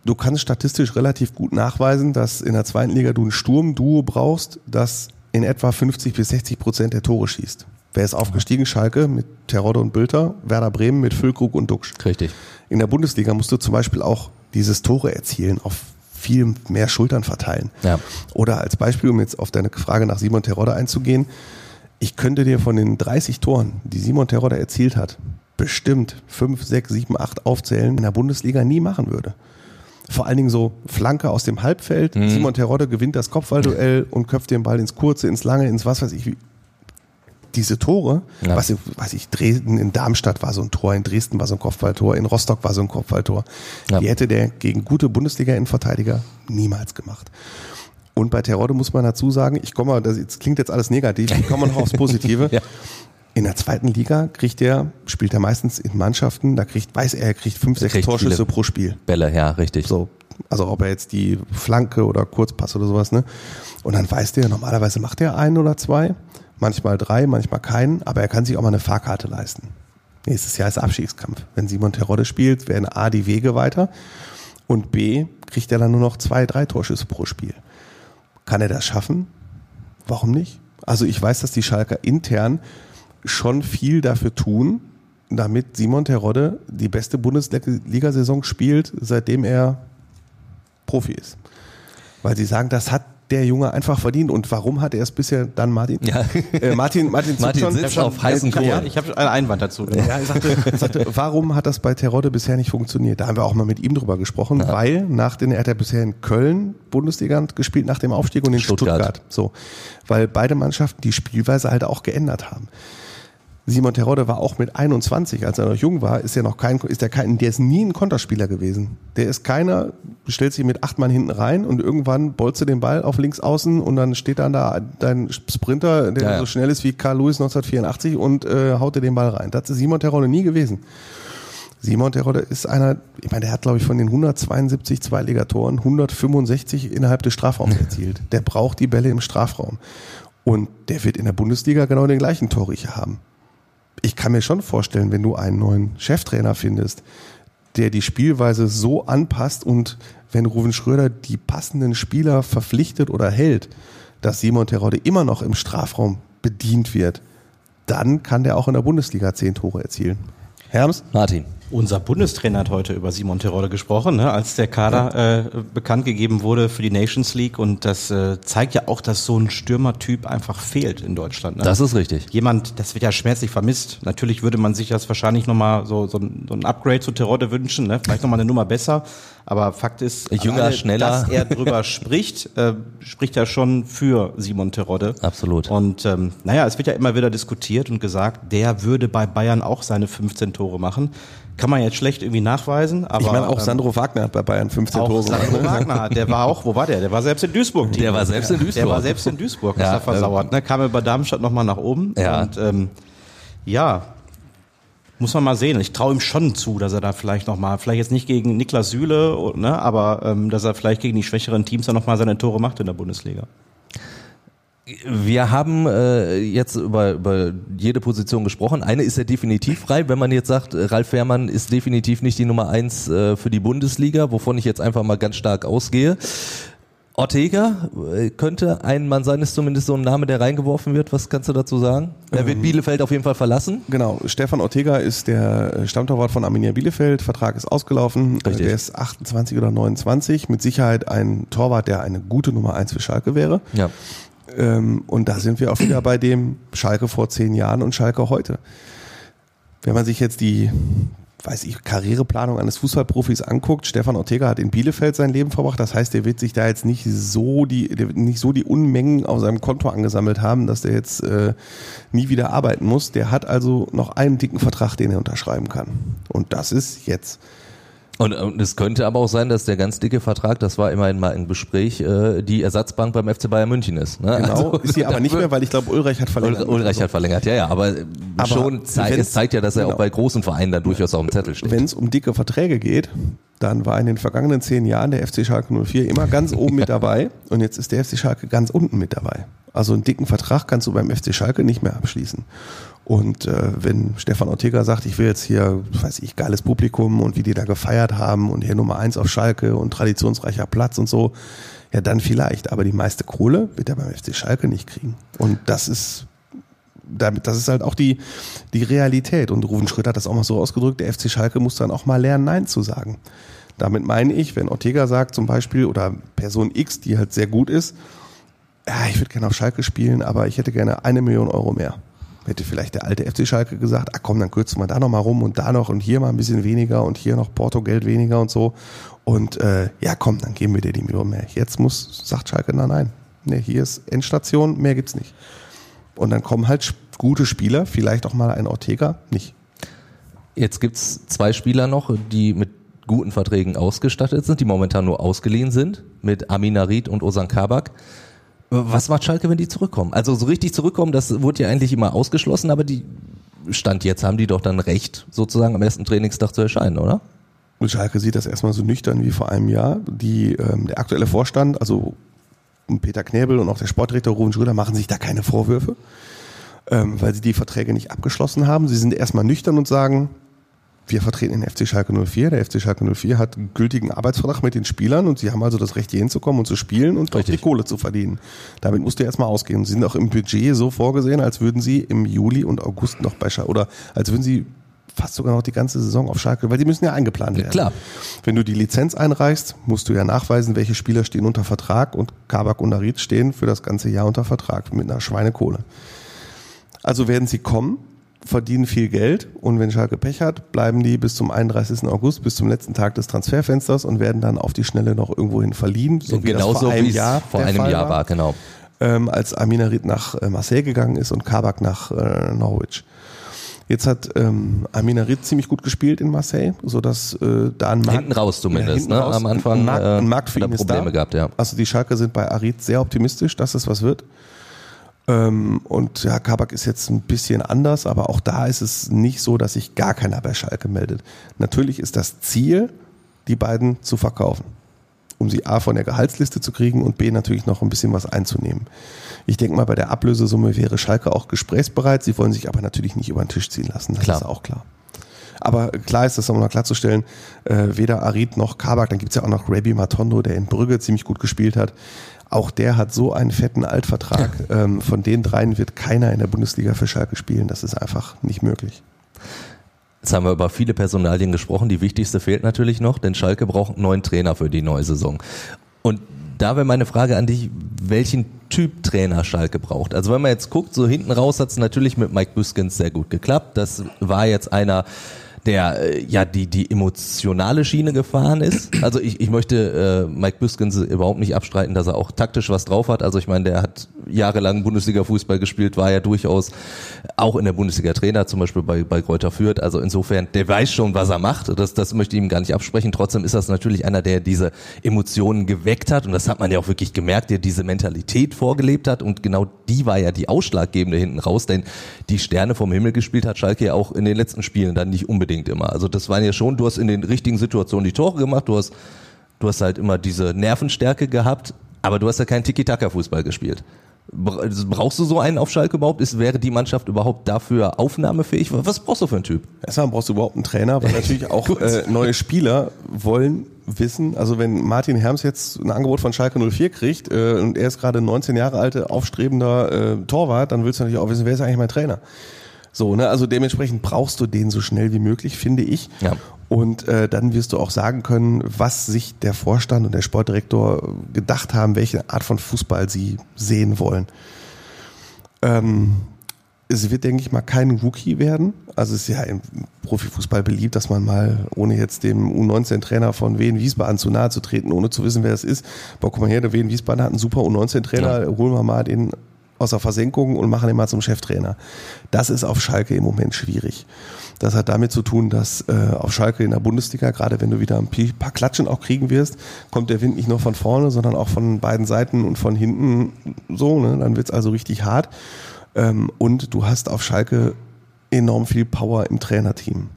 du kannst statistisch relativ gut nachweisen, dass in der zweiten Liga du ein Sturmduo brauchst, das in etwa 50 bis 60 Prozent der Tore schießt. Wer ist aufgestiegen? Schalke mit Terodde und Bülter, Werder Bremen mit Füllkrug und Duxch. Richtig. In der Bundesliga musst du zum Beispiel auch dieses Tore erzielen auf viel mehr Schultern verteilen. Ja. Oder als Beispiel, um jetzt auf deine Frage nach Simon Terodde einzugehen, ich könnte dir von den 30 Toren, die Simon Terodde erzielt hat, bestimmt 5, 6, 7, 8 aufzählen, in der Bundesliga nie machen würde. Vor allen Dingen so Flanke aus dem Halbfeld. Mhm. Simon Terodde gewinnt das Kopfballduell und köpft den Ball ins Kurze, ins Lange, ins was weiß ich. wie- Diese Tore, Ja. was, ich- weiß ich, Dresden, in Darmstadt war so ein Tor, in Dresden war so ein Kopfballtor, in Rostock war so ein Kopfballtor. Ja. Die hätte der gegen gute Bundesliga-Innenverteidiger niemals gemacht. Und bei Terodde muss man dazu sagen, ich komme mal, das jetzt klingt jetzt alles negativ, ich komme noch aufs Positive. Ja. In der zweiten Liga kriegt er, spielt er meistens in Mannschaften, da kriegt, weiß er, er kriegt fünf, sechs kriegt Torschüsse pro Spiel. Bälle, ja, richtig. So, also ob er jetzt die Flanke oder Kurzpass oder sowas, ne? Und dann weiß der, normalerweise macht er einen oder zwei, manchmal drei, manchmal keinen, aber er kann sich auch mal eine Fahrkarte leisten. Nächstes Jahr ist Abstiegskampf. Wenn Simon Terodde spielt, werden A die Wege weiter und B kriegt er dann nur noch zwei, drei Torschüsse pro Spiel. Kann er das schaffen? Warum nicht? Also ich weiß, dass die Schalker intern schon viel dafür tun, damit Simon Terodde die beste Bundesliga-Saison spielt, seitdem er Profi ist. Weil sie sagen, das hat der Junge einfach verdient. Und warum hat er es bisher dann Martin? Ja. Äh, Martin, Martin, Martin Zupson- sitzt auf heißen Ja, Kohlen. Ich habe einen Einwand dazu. ja, er sagte, sagte, warum hat das bei Terodde bisher nicht funktioniert? Da haben wir auch mal mit ihm drüber gesprochen, weil nach den, er hat ja bisher in Köln Bundesliga gespielt nach dem Aufstieg und in Stuttgart. Stuttgart. So. Weil beide Mannschaften die Spielweise halt auch geändert haben. Simon Terodde war auch mit 21, als er noch jung war, ist er noch kein, ist er kein, der ist nie ein Konterspieler gewesen. Der ist keiner, stellt sich mit acht Mann hinten rein und irgendwann bolzt du den Ball auf links außen und dann steht dann da dein Sprinter, der Ja, ja. so schnell ist wie Carl Lewis 1984 und äh, haut dir den Ball rein. Das ist Simon Terodde nie gewesen. Simon Terodde ist einer, ich meine, der hat, glaube ich, von den 172 Zweitligatoren 165 innerhalb des Strafraums erzielt. Der braucht die Bälle im Strafraum. Und der wird in der Bundesliga genau den gleichen Torriecher haben. Ich kann mir schon vorstellen, wenn du einen neuen Cheftrainer findest, der die Spielweise so anpasst und wenn Ruven Schröder die passenden Spieler verpflichtet oder hält, dass Simon Terodde immer noch im Strafraum bedient wird, dann kann der auch in der Bundesliga zehn Tore erzielen. Herms? Martin. Unser Bundestrainer hat heute über Simon Terodde gesprochen, ne, als der Kader äh, bekannt gegeben wurde für die Nations League. Und das äh, zeigt ja auch, dass so ein Stürmertyp einfach fehlt in Deutschland. Ne? Das ist richtig. Jemand, das wird ja schmerzlich vermisst. Natürlich würde man sich das wahrscheinlich nochmal so, so, so ein Upgrade zu Terodde wünschen, ne? vielleicht nochmal eine Nummer besser. Aber Fakt ist, Jünger, alleine, schneller. dass er drüber spricht, äh, spricht er schon für Simon Terodde. Absolut. Und ähm, naja, es wird ja immer wieder diskutiert und gesagt, der würde bei Bayern auch seine 15 Tore machen. Kann man jetzt schlecht irgendwie nachweisen, aber. Ich meine, auch ähm, Sandro Wagner hat bei Bayern 15 auch Tore. Sandro ne? Wagner hat, der war auch, wo war der? Der war selbst in Duisburg. Der war selbst in Duisburg. Der war selbst in Duisburg, ja, ist er versauert, ne? Kam über Darmstadt nochmal nach oben. Ja. Und, ähm, ja, muss man mal sehen. Ich traue ihm schon zu, dass er da vielleicht nochmal, vielleicht jetzt nicht gegen Niklas Süle, ne, aber ähm, dass er vielleicht gegen die schwächeren Teams dann nochmal seine Tore macht in der Bundesliga. Wir haben äh, jetzt über, über jede Position gesprochen. Eine ist ja definitiv frei. Wenn man jetzt sagt, Ralf Fährmann ist definitiv nicht die Nummer eins äh, für die Bundesliga, wovon ich jetzt einfach mal ganz stark ausgehe. Ortega äh, könnte ein Mann sein, ist zumindest so ein Name, der reingeworfen wird. Was kannst du dazu sagen? Er wird ähm, Bielefeld auf jeden Fall verlassen. Genau, Stefan Ortega ist der Stammtorwart von Arminia Bielefeld. Vertrag ist ausgelaufen. Richtig. Der ist 28 oder 29. Mit Sicherheit ein Torwart, der eine gute Nummer eins für Schalke wäre. Ja. Ähm, und da sind wir auch wieder bei dem Schalke vor zehn Jahren und Schalke heute. Wenn man sich jetzt die, weiß ich, Karriereplanung eines Fußballprofis anguckt, Stefan Ortega hat in Bielefeld sein Leben verbracht. Das heißt, der wird sich da jetzt nicht so die, nicht so die Unmengen auf seinem Konto angesammelt haben, dass der jetzt äh, nie wieder arbeiten muss. Der hat also noch einen dicken Vertrag, den er unterschreiben kann. Und das ist jetzt. Und, und es könnte aber auch sein, dass der ganz dicke Vertrag, das war immerhin mal ein Gespräch, äh, die Ersatzbank beim FC Bayern München ist. Ne? Genau, also, ist sie aber nicht mehr, weil ich glaube, Ulreich hat verlängert. Ulreich hat verlängert, ja, ja, aber, aber schon zeigt, es zeigt ja, dass er genau. auch bei großen Vereinen dann durchaus auf dem Zettel steht. Wenn es um dicke Verträge geht, dann war in den vergangenen zehn Jahren der FC Schalke 04 immer ganz oben mit dabei und jetzt ist der FC Schalke ganz unten mit dabei. Also einen dicken Vertrag kannst du beim FC Schalke nicht mehr abschließen. Und äh, wenn Stefan Ortega sagt, ich will jetzt hier, weiß ich, geiles Publikum und wie die da gefeiert haben und hier Nummer eins auf Schalke und traditionsreicher Platz und so, ja dann vielleicht. Aber die meiste Kohle wird er beim FC Schalke nicht kriegen. Und das ist das ist halt auch die, die Realität. Und Ruven Schröder hat das auch mal so ausgedrückt, der FC Schalke muss dann auch mal lernen, Nein zu sagen. Damit meine ich, wenn Ortega sagt zum Beispiel, oder Person X, die halt sehr gut ist, ja, ich würde gerne auf Schalke spielen, aber ich hätte gerne eine Million Euro mehr hätte vielleicht der alte FC Schalke gesagt, ah komm, dann kürzen wir da noch mal rum und da noch und hier mal ein bisschen weniger und hier noch Porto-Geld weniger und so. Und äh, ja, komm, dann geben wir dir die Million mehr. Jetzt muss, sagt Schalke, nein, nein. Nee, hier ist Endstation, mehr gibt's nicht. Und dann kommen halt gute Spieler, vielleicht auch mal ein Ortega, nicht. Jetzt gibt's zwei Spieler noch, die mit guten Verträgen ausgestattet sind, die momentan nur ausgeliehen sind, mit Amin Arid und Osan Kabak. Was macht Schalke, wenn die zurückkommen? Also so richtig zurückkommen, das wurde ja eigentlich immer ausgeschlossen, aber die Stand jetzt haben die doch dann recht, sozusagen am ersten Trainingstag zu erscheinen, oder? Und Schalke sieht das erstmal so nüchtern wie vor einem Jahr. Die, ähm, der aktuelle Vorstand, also Peter Knäbel und auch der Sportdirektor Ruben Schröder machen sich da keine Vorwürfe, ähm, weil sie die Verträge nicht abgeschlossen haben. Sie sind erstmal nüchtern und sagen, wir vertreten den FC Schalke 04. Der FC Schalke 04 hat einen gültigen Arbeitsvertrag mit den Spielern und sie haben also das Recht, hier hinzukommen und zu spielen und Richtig. auch die Kohle zu verdienen. Damit musst du erstmal ausgehen. Sie sind auch im Budget so vorgesehen, als würden sie im Juli und August noch bei Schalke oder als würden sie fast sogar noch die ganze Saison auf Schalke, weil die müssen ja eingeplant werden. klar. Wenn du die Lizenz einreichst, musst du ja nachweisen, welche Spieler stehen unter Vertrag und Kabak und Arid stehen für das ganze Jahr unter Vertrag mit einer Schweinekohle. Also werden sie kommen verdienen viel Geld und wenn Schalke Pech hat, bleiben die bis zum 31. August, bis zum letzten Tag des Transferfensters und werden dann auf die Schnelle noch irgendwohin verliehen, so wie Genauso das vor einem Jahr, vor einem Fall Jahr war, genau. Ähm, als Aminarit nach äh, Marseille gegangen ist und Kabak nach äh, Norwich. Jetzt hat ähm, Aminarit ziemlich gut gespielt in Marseille, so dass äh, da ein Markt, hinten raus zumindest, ja, ne? Raus, am Anfang ein Markt, ein Markt für ihn Probleme ist da. gehabt, ja. Also die Schalke sind bei Arid sehr optimistisch, dass es was wird. Ähm, und ja, Kabak ist jetzt ein bisschen anders, aber auch da ist es nicht so, dass sich gar keiner bei Schalke meldet. Natürlich ist das Ziel, die beiden zu verkaufen, um sie A von der Gehaltsliste zu kriegen und B natürlich noch ein bisschen was einzunehmen. Ich denke mal, bei der Ablösesumme wäre Schalke auch gesprächsbereit. Sie wollen sich aber natürlich nicht über den Tisch ziehen lassen. Das Klar. ist auch klar. Aber klar ist das, um noch klarzustellen, äh, weder Arid noch Kabak, dann gibt's ja auch noch Rabbi Matondo, der in Brügge ziemlich gut gespielt hat. Auch der hat so einen fetten Altvertrag. ähm, von den dreien wird keiner in der Bundesliga für Schalke spielen. Das ist einfach nicht möglich. Jetzt haben wir über viele Personalien gesprochen. Die wichtigste fehlt natürlich noch, denn Schalke braucht einen neuen Trainer für die neue Saison. Und da wäre meine Frage an dich, welchen Typ Trainer Schalke braucht. Also wenn man jetzt guckt, so hinten raus hat es natürlich mit Mike Büskens sehr gut geklappt. Das war jetzt einer, der äh, ja die die emotionale Schiene gefahren ist. Also ich, ich möchte äh, Mike Büskens überhaupt nicht abstreiten, dass er auch taktisch was drauf hat. Also ich meine, der hat jahrelang Bundesliga-Fußball gespielt, war ja durchaus auch in der Bundesliga Trainer, zum Beispiel bei, bei Kräuter Fürth. Also insofern, der weiß schon, was er macht. Das, das möchte ich ihm gar nicht absprechen. Trotzdem ist das natürlich einer, der diese Emotionen geweckt hat. Und das hat man ja auch wirklich gemerkt, der diese Mentalität vorgelebt hat. Und genau die war ja die ausschlaggebende hinten raus. Denn die Sterne vom Himmel gespielt hat Schalke ja auch in den letzten Spielen dann nicht unbedingt immer. Also das waren ja schon, du hast in den richtigen Situationen die Tore gemacht, du hast, du hast halt immer diese Nervenstärke gehabt, aber du hast ja keinen Tiki-Taka-Fußball gespielt. Brauchst du so einen auf Schalke überhaupt? Ist, wäre die Mannschaft überhaupt dafür aufnahmefähig? Was brauchst du für einen Typ? Erstmal brauchst du überhaupt einen Trainer, weil natürlich auch äh, neue Spieler wollen wissen, also wenn Martin Herms jetzt ein Angebot von Schalke 04 kriegt äh, und er ist gerade 19 Jahre alte, aufstrebender äh, Torwart, dann willst du natürlich auch wissen, wer ist eigentlich mein Trainer? So, ne, also dementsprechend brauchst du den so schnell wie möglich, finde ich. Ja. Und äh, dann wirst du auch sagen können, was sich der Vorstand und der Sportdirektor gedacht haben, welche Art von Fußball sie sehen wollen. Ähm, es wird, denke ich mal, kein Rookie werden. Also es ist ja im Profifußball beliebt, dass man mal, ohne jetzt dem U19-Trainer von Wien Wiesbaden zu nahe zu treten, ohne zu wissen, wer es ist, boah, guck mal her, der Wien Wiesbaden hat einen super U19-Trainer, Ja. holen wir mal den aus der Versenkung und machen ihn mal zum Cheftrainer. Das ist auf Schalke im Moment schwierig. Das hat damit zu tun, dass äh, auf Schalke in der Bundesliga, gerade wenn du wieder ein paar Klatschen auch kriegen wirst, kommt der Wind nicht nur von vorne, sondern auch von beiden Seiten und von hinten so. Ne? Dann wird's also richtig hart. Ähm, und du hast auf Schalke enorm viel Power im Trainerteam.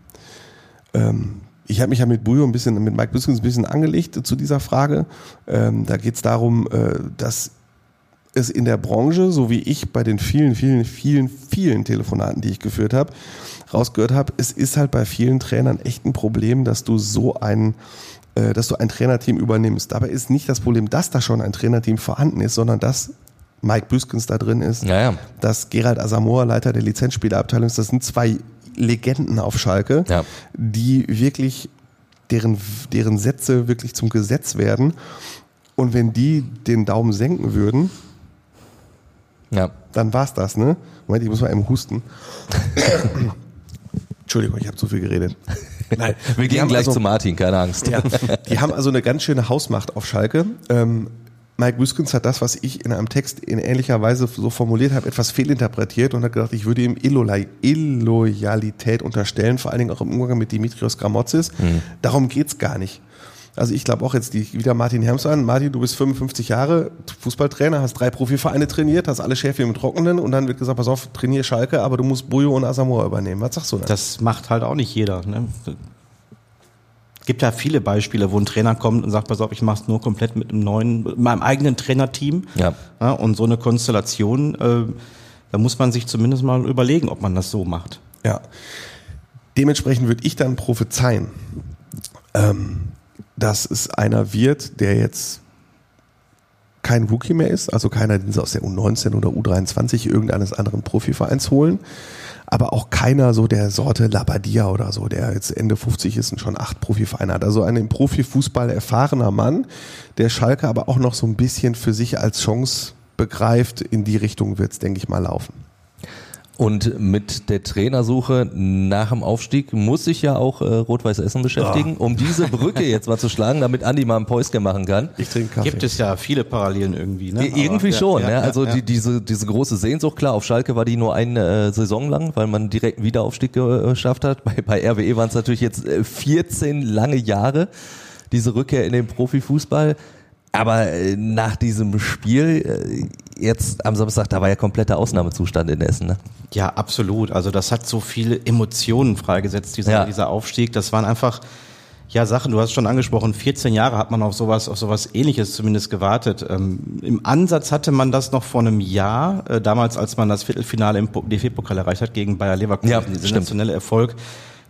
Ähm, ich habe mich ja mit Bujo ein bisschen, mit Mike Biskens ein bisschen angelegt zu dieser Frage. Ähm, da geht's darum, äh, dass es in der Branche, so wie ich bei den vielen, vielen, vielen, vielen Telefonaten, die ich geführt habe, rausgehört habe, es ist halt bei vielen Trainern echt ein Problem, dass du so ein, äh, dass du ein Trainerteam übernimmst. Dabei ist nicht das Problem, dass da schon ein Trainerteam vorhanden ist, sondern dass Mike Büskens da drin ist, Ja, ja. dass Gerald Asamoah Leiter der Lizenzspielerabteilung ist. Das sind zwei Legenden auf Schalke, Ja. die wirklich deren, deren Sätze wirklich zum Gesetz werden. Und wenn die den Daumen senken würden, Ja. dann war's das, ne? Moment, ich muss mal eben husten. Entschuldigung, ich habe zu viel geredet. Nein, Wir gehen gleich also, zu Martin, keine Angst. ja, die haben also eine ganz schöne Hausmacht auf Schalke. Ähm, Mike Büskens hat das, was ich in einem Text in ähnlicher Weise so formuliert habe, etwas fehlinterpretiert und hat gedacht, ich würde ihm Illoyalität unterstellen, vor allen Dingen auch im Umgang mit Dimitrios Gramotzis. Darum geht's gar nicht. Also ich glaube auch jetzt die, wieder Martin Herms an. Martin, du bist 55 Jahre, Fußballtrainer, hast drei Profivereine trainiert, hast alle Schäfchen im Trockenen und dann wird gesagt, pass auf, trainier Schalke, aber du musst Bujo und Asamoah übernehmen. Was sagst du da? Das macht halt auch nicht jeder. Ne? Es gibt ja viele Beispiele, wo ein Trainer kommt und sagt, pass auf, ich mach's nur komplett mit einem neuen, mit meinem eigenen Trainerteam. Ja. Ja, und so eine Konstellation, äh, da muss man sich zumindest mal überlegen, ob man das so macht. Ja. Dementsprechend würde ich dann prophezeien, ähm, dass es einer wird, der jetzt kein Rookie mehr ist, also keiner, den sie aus der U19 oder U23 irgendeines anderen Profivereins holen, aber auch keiner so der Sorte Labadia oder so, der jetzt Ende 50 ist und schon acht Profivereine hat. Also ein im Profifußball erfahrener Mann, der Schalke aber auch noch so ein bisschen für sich als Chance begreift. In die Richtung wird's, denke ich mal, laufen. Und mit der Trainersuche nach dem Aufstieg muss sich ja auch äh, Rot-Weiß Essen beschäftigen, um diese Brücke jetzt mal zu schlagen, damit Andi mal ein Päuschen machen kann. Ich trinke Kaffee. Gibt es ja viele Parallelen irgendwie. Ne? Irgendwie Aber- schon, ja, ja, ja, also ja, Die, diese, diese große Sehnsucht, klar, auf Schalke war die nur eine äh, Saison lang, weil man direkt einen Wiederaufstieg ge- geschafft hat. Bei, bei RWE waren es natürlich jetzt äh, 14 lange Jahre, diese Rückkehr in den Profifußball. Aber äh, nach diesem Spiel, äh, jetzt am Samstag, da war ja kompletter Ausnahmezustand in Essen. Ne? Ja, absolut. Also das hat so viele Emotionen freigesetzt, dieser, Ja. dieser Aufstieg. Das waren einfach ja Sachen, du hast schon angesprochen, 14 Jahre hat man auf sowas, auf sowas ähnliches zumindest gewartet. Ähm, Im Ansatz hatte man das noch vor einem Jahr, äh, damals als man das Viertelfinale im Po- DFB-Pokal erreicht hat gegen Bayer Leverkusen, Ja, dieser stimmt. Erfolg.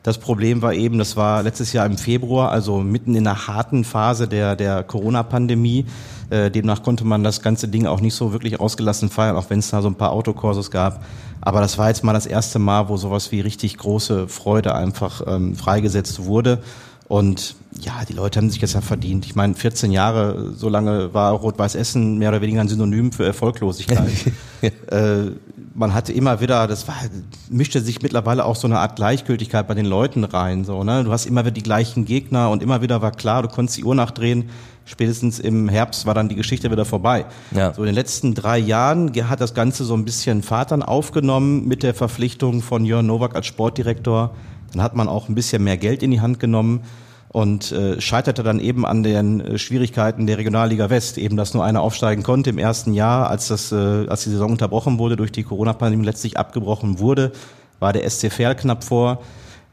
Das Problem war eben, das war letztes Jahr im Februar, also mitten in einer harten Phase der, der Corona-Pandemie. Äh, demnach konnte man das ganze Ding auch nicht so wirklich ausgelassen feiern, auch wenn es da so ein paar Autokurses gab. Aber das war jetzt mal das erste Mal, wo sowas wie richtig große Freude einfach ähm, freigesetzt wurde. Und ja, die Leute haben sich das ja verdient. Ich meine, 14 Jahre, so lange war Rot-Weiß Essen mehr oder weniger ein Synonym für Erfolglosigkeit. äh, man hatte immer wieder, das war, mischte sich mittlerweile auch so eine Art Gleichgültigkeit bei den Leuten rein. So, ne? Du hast immer wieder die gleichen Gegner und immer wieder war klar, du konntest die Uhr nachdrehen. Spätestens im Herbst war dann die Geschichte wieder vorbei. Ja. So in den letzten drei Jahren hat das Ganze so ein bisschen Fahrt dann aufgenommen mit der Verpflichtung von Jörn Nowak als Sportdirektor. Dann hat man auch ein bisschen mehr Geld in die Hand genommen und äh, scheiterte dann eben an den äh, Schwierigkeiten der Regionalliga West, eben dass nur einer aufsteigen konnte im ersten Jahr, als das, äh, als die Saison unterbrochen wurde durch die Corona-Pandemie letztlich abgebrochen wurde, war der SC Verl knapp vor.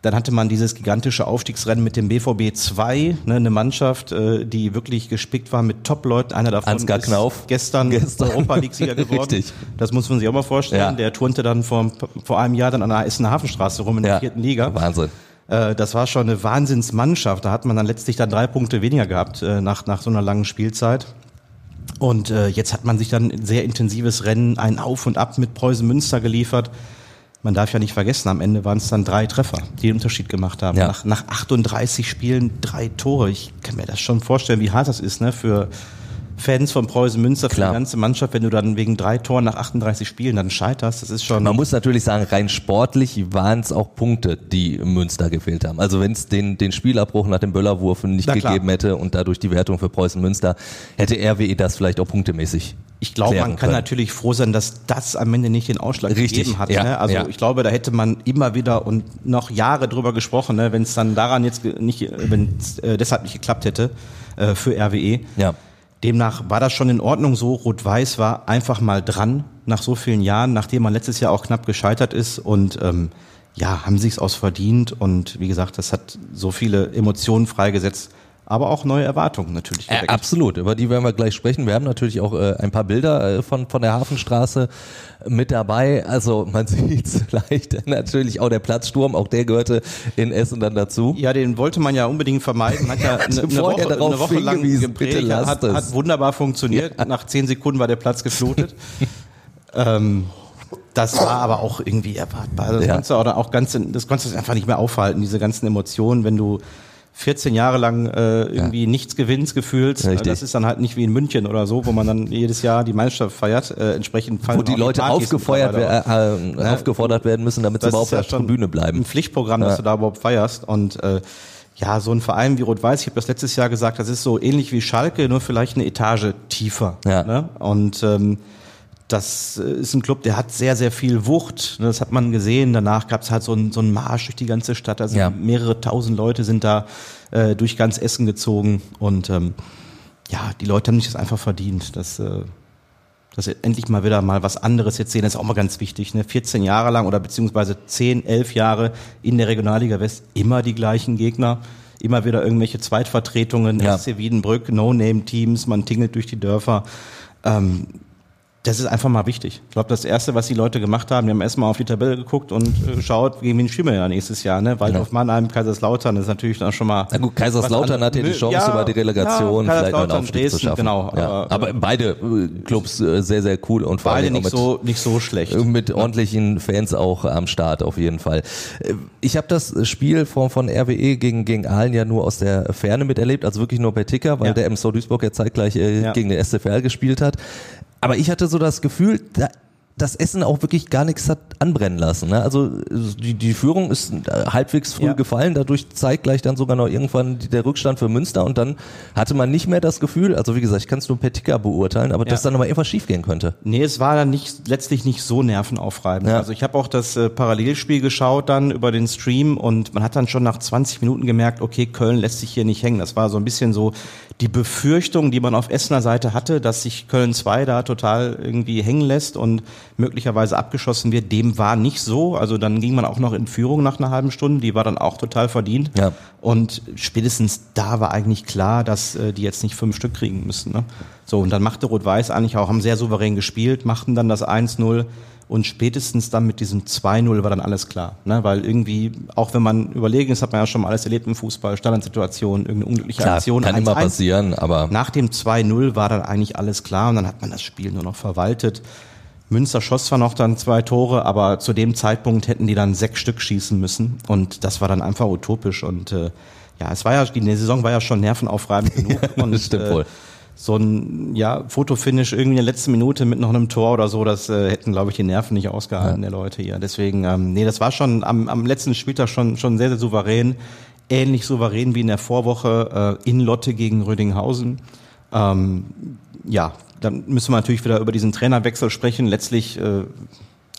Dann hatte man dieses gigantische Aufstiegsrennen mit dem BVB 2, ne, eine Mannschaft, äh, die wirklich gespickt war mit Top-Leuten. Einer davon Ansgar ist Knauf. gestern, Gestern. Europa League-Sieger geworden. Richtig. Das muss man sich auch mal vorstellen. Ja. Der turnte dann vor, vor einem Jahr dann an der Essener Hafenstraße rum in der Ja. vierten Liga. Wahnsinn. Äh, Das war schon eine Wahnsinnsmannschaft. Da hat man dann letztlich dann drei Punkte weniger gehabt äh, nach, nach so einer langen Spielzeit. Und äh, jetzt hat man sich dann ein sehr intensives Rennen, ein Auf und Ab mit Preußen Münster geliefert. Man darf ja nicht vergessen, am Ende waren es dann drei Treffer, die den Unterschied gemacht haben. Ja. Nach, nach 38 Spielen drei Tore. Ich kann mir das schon vorstellen, wie hart das ist ne, für Fans von Preußen Münster, für Klar. die ganze Mannschaft, wenn du dann wegen drei Toren nach 38 Spielen dann scheiterst. Das ist schon. Man muss natürlich sagen, rein sportlich waren es auch Punkte, die Münster gefehlt haben. Also wenn es den, den Spielabbruch nach dem Böllerwurf nicht Na gegeben hätte und dadurch die Wertung für Preußen Münster, hätte RWE das vielleicht auch punktemäßig Ich glaube, man kann können. natürlich froh sein, dass das am Ende nicht den Ausschlag Richtig, gegeben hat. ja, ne? Also ja. ich glaube, da hätte man immer wieder und noch Jahre drüber gesprochen, ne? wenn es dann daran jetzt nicht, wenn es äh, deshalb nicht geklappt hätte äh, für RWE. Ja. Demnach war das schon in Ordnung so. Rot-Weiß war einfach mal dran nach so vielen Jahren, nachdem man letztes Jahr auch knapp gescheitert ist und ähm, ja, haben sich's aus verdient und wie gesagt, das hat so viele Emotionen freigesetzt, aber auch neue Erwartungen natürlich. Äh, absolut, über die werden wir gleich sprechen. Wir haben natürlich auch äh, ein paar Bilder äh, von, von der Hafenstraße mit dabei. Also man sieht leicht natürlich auch der Platzsturm, auch der gehörte in Essen dann dazu. Ja, den wollte man ja unbedingt vermeiden. Hat ja eine, eine, Woche, darauf eine Woche lang gepredigt, hat, es. hat wunderbar funktioniert. Nach zehn Sekunden war der Platz geflutet. ähm, das war aber auch irgendwie erwartbar. Das, Ja. konntest du auch, auch ganz, das konntest du einfach nicht mehr aufhalten, diese ganzen Emotionen, wenn du 14 Jahre lang äh, irgendwie nichts gewinnst gefühlt. Richtig. Das ist dann halt nicht wie in München oder so, wo man dann jedes Jahr die Meisterschaft feiert. Äh, entsprechend fallen Wo die Leute Partys aufgefeuert, äh, äh, aufgefordert werden müssen, damit sie das überhaupt ist ja auf der Tribüne bleiben. Ein Pflichtprogramm, dass Ja. du da überhaupt feierst. Und äh, ja, so ein Verein wie Rot-Weiß, ich habe das letztes Jahr gesagt, das ist so ähnlich wie Schalke, nur vielleicht eine Etage tiefer. Ja. Ne? Und ähm, das äh, ist ein Club, der hat sehr, sehr viel Wucht. Ne, Das hat man gesehen. Danach gab es halt so einen so einen Marsch durch die ganze Stadt. Also Ja. mehrere tausend Leute sind da äh, durch ganz Essen gezogen. Und ähm, ja, die Leute haben sich das einfach verdient. Das äh, dass endlich mal wieder mal was anderes jetzt sehen, das ist auch mal ganz wichtig. Ne? 14 Jahre lang oder beziehungsweise 10, 11 Jahre in der Regionalliga West immer die gleichen Gegner, immer wieder irgendwelche Zweitvertretungen, Ja. SC Wiedenbrück, No-Name-Teams, man tingelt durch die Dörfer. Ähm, das ist einfach mal wichtig. Ich glaube, das Erste, was die Leute gemacht haben, die haben erstmal auf die Tabelle geguckt und äh, schaut, gegen wen spielen wir ja nächstes Jahr. Ne? Waldorf Mannheim, Kaiserslautern, ist natürlich dann schon mal... Na gut, Kaiserslautern hat ja die an- Chance, Ja, über die Relegation ja, vielleicht noch einen Aufstieg zu Dresden, schaffen. Genau, ja. aber, aber, beide äh, Clubs äh, sehr, sehr cool und vor beide allem nicht mit, so, nicht so schlecht. mit ordentlichen Fans auch am Start auf jeden Fall. Äh, Ich habe das Spiel von, von RWE gegen, gegen Aalen ja nur aus der Ferne miterlebt, also wirklich nur per Ticker, weil der MSV Duisburg ja zeitgleich äh, gegen den SCFR gespielt hat. Aber ich hatte so das Gefühl, da das Essen auch wirklich gar nichts hat anbrennen lassen. Ne? Also die, die Führung ist äh, halbwegs früh Ja. gefallen, dadurch zeigt gleich dann sogar noch irgendwann die- der Rückstand für Münster und dann hatte man nicht mehr das Gefühl, also wie gesagt, ich kann es nur per Ticker beurteilen, aber dass Ja. dann aber irgendwas schiefgehen könnte. Nee, es war dann nicht, letztlich nicht so nervenaufreibend. Ja. Also ich habe auch das äh, Parallelspiel geschaut dann über den Stream und man hat dann schon nach 20 Minuten gemerkt, okay, Köln lässt sich hier nicht hängen. Das war so ein bisschen so die Befürchtung, die man auf Essener Seite hatte, dass sich Köln 2 da total irgendwie hängen lässt und möglicherweise abgeschossen wird. Dem war nicht so. Also dann ging man auch noch in Führung nach einer halben Stunde. Die war dann auch total verdient. Ja. Und spätestens da war eigentlich klar, dass äh, die jetzt nicht fünf Stück kriegen müssen. Ne? So, und dann machte Rot-Weiß eigentlich auch, haben sehr souverän gespielt, machten dann das 1-0 und spätestens dann mit diesem 2-0 war dann alles klar. Ne? Weil irgendwie, auch wenn man überlegen ist, hat man ja schon mal alles erlebt im Fußball, Standardsituation, irgendeine unglückliche Klar, Aktion. kann immer 1-1. passieren, aber Nach dem 2-0 war dann eigentlich alles klar und dann hat man das Spiel nur noch verwaltet. Münster schoss zwar noch dann zwei Tore, aber zu dem Zeitpunkt hätten die dann sechs Stück schießen müssen und das war dann einfach utopisch und äh, ja, es war ja, die Saison war ja schon nervenaufreibend genug und das stimmt wohl. So ein ja, Fotofinish irgendwie in der letzten Minute mit noch einem Tor oder so, das äh, hätten, glaube ich, die Nerven nicht ausgehalten der Leute hier. Deswegen, ähm, nee, das war schon am, am letzten Spieltag schon, schon sehr, sehr souverän. Ähnlich souverän wie in der Vorwoche äh, in Lotte gegen Rödinghausen. Ähm, ja, dann müssen wir natürlich wieder über diesen Trainerwechsel sprechen. Letztlich äh,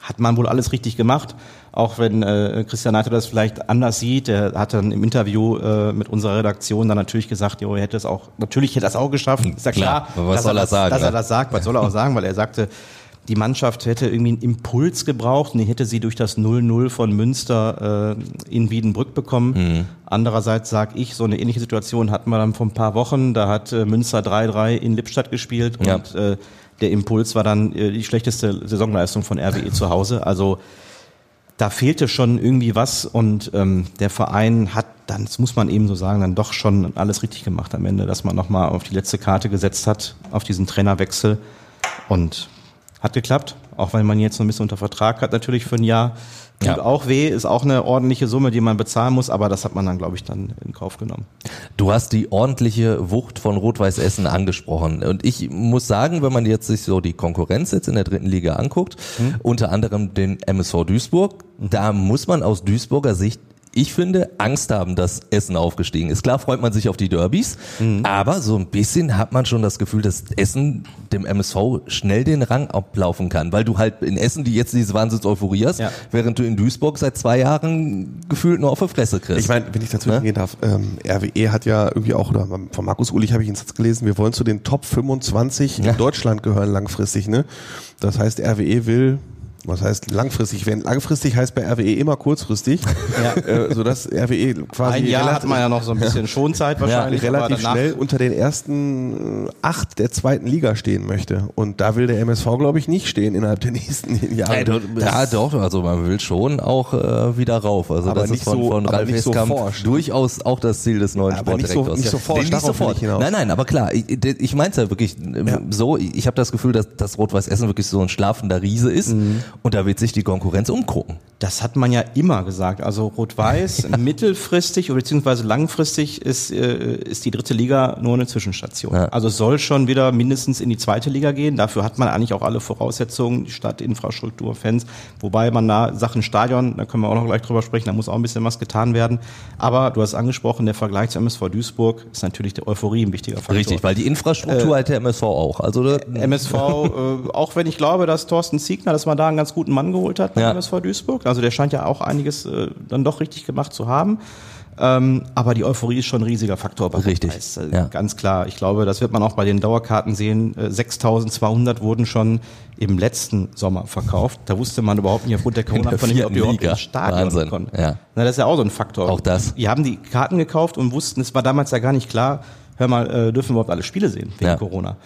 hat man wohl alles richtig gemacht, auch wenn äh, Christian Neiter das vielleicht anders sieht. Er hat dann im Interview äh, mit unserer Redaktion dann natürlich gesagt, jo, er hätte es auch, natürlich hätte er es auch geschafft. Ist ja klar, Klar, was dass soll er das, sagen, Dass ne? er das sagt, was soll er auch sagen, weil er sagte, die Mannschaft hätte irgendwie einen Impuls gebraucht und den hätte sie durch das 0-0 von Münster äh, in Wiedenbrück bekommen. Mhm. Andererseits sage ich, so eine ähnliche Situation hatten wir dann vor ein paar Wochen. Da hat äh, Münster 3-3 in Lippstadt gespielt Ja. und äh, der Impuls war dann äh, die schlechteste Saisonleistung von RWE zu Hause. Also da fehlte schon irgendwie was und ähm, der Verein hat dann, das muss man eben so sagen, dann doch schon alles richtig gemacht am Ende, dass man nochmal auf die letzte Karte gesetzt hat, auf diesen Trainerwechsel und hat geklappt, auch wenn man jetzt noch ein bisschen unter Vertrag hat, natürlich für ein Jahr. Tut Ja. auch weh, ist auch eine ordentliche Summe, die man bezahlen muss, aber das hat man dann, glaube ich, dann in Kauf genommen. Du hast die ordentliche Wucht von Rot-Weiß Essen angesprochen. Und ich muss sagen, wenn man jetzt sich so die Konkurrenz jetzt in der dritten Liga anguckt, unter anderem den MSV Duisburg, da muss man aus Duisburger Sicht ich finde, Angst haben, dass Essen aufgestiegen ist. Klar freut man sich auf die Derbys, aber so ein bisschen hat man schon das Gefühl, dass Essen dem MSV schnell den Rang ablaufen kann, weil du halt in Essen die jetzt diese Wahnsinns-Euphorie hast, Ja. während du in Duisburg seit zwei Jahren gefühlt nur auf die Fresse kriegst. Ich meine, wenn ich dazwischen Ne? gehen darf, ähm, RWE hat ja irgendwie auch, oder von Markus Ulich habe ich einen Satz gelesen, wir wollen zu den Top 25 Ja. in Deutschland gehören langfristig. Ne? Das heißt, RWE will, was heißt langfristig? Wenn langfristig heißt bei RWE immer kurzfristig, Ja. äh, sodass RWE quasi Ein Jahr hat man ja noch so ein bisschen Schonzeit wahrscheinlich. aber relativ schnell unter den ersten äh, acht der zweiten Liga stehen möchte. Und da will der MSV, glaube ich, nicht stehen innerhalb der nächsten Jahre. Ja, doch, ja, doch, also man will schon auch äh, wieder rauf. Also Aber das nicht ist von, so- von Ralf nicht so Heskamp forsch. durchaus auch das Ziel des neuen Aber nicht so- Sportdirektors. nicht so nicht darauf will sofort. ich hinaus. Nein, nein, aber klar, ich, ich meine es ja wirklich äh, so, ich habe das Gefühl, dass das Rot-Weiß Essen wirklich so ein schlafender Riese ist Mhm. Und da wird sich die Konkurrenz umgucken. Das hat man ja immer gesagt. Also Rot-Weiß mittelfristig oder beziehungsweise langfristig ist, äh, ist die dritte Liga nur eine Zwischenstation. Ja. Also soll schon wieder mindestens in die zweite Liga gehen. Dafür hat man eigentlich auch alle Voraussetzungen, die Stadt, Infrastruktur, Fans. Wobei man da Sachen Stadion, da können wir auch noch gleich drüber sprechen, da muss auch ein bisschen was getan werden. Aber du hast angesprochen, der Vergleich zu MSV Duisburg ist natürlich der Euphorie ein wichtiger Faktor. Richtig, weil die Infrastruktur Äh, hat der MSV auch. Also da, MSV, äh, auch wenn ich glaube, dass Thorsten Siegner, dass man da einen ganz guten Mann geholt hat bei Ja. MSV Duisburg. Also der scheint ja auch einiges äh, dann doch richtig gemacht zu haben. Ähm, aber die Euphorie ist schon ein riesiger Faktor bei Richtig, Rot-Weiß. Äh, ja. Ganz klar. Ich glaube, das wird man auch bei den Dauerkarten sehen. Äh, 6200 wurden schon im letzten Sommer verkauft. Da wusste man überhaupt nicht aufgrund der corona pandemie ob die überhaupt ins Stadion Wahnsinn, konnten. ja. Na, das ist ja auch so ein Faktor. Auch das. Die haben die Karten gekauft und wussten, es war damals ja gar nicht klar, hör mal, äh, dürfen wir überhaupt alle Spiele sehen wegen Ja. Corona.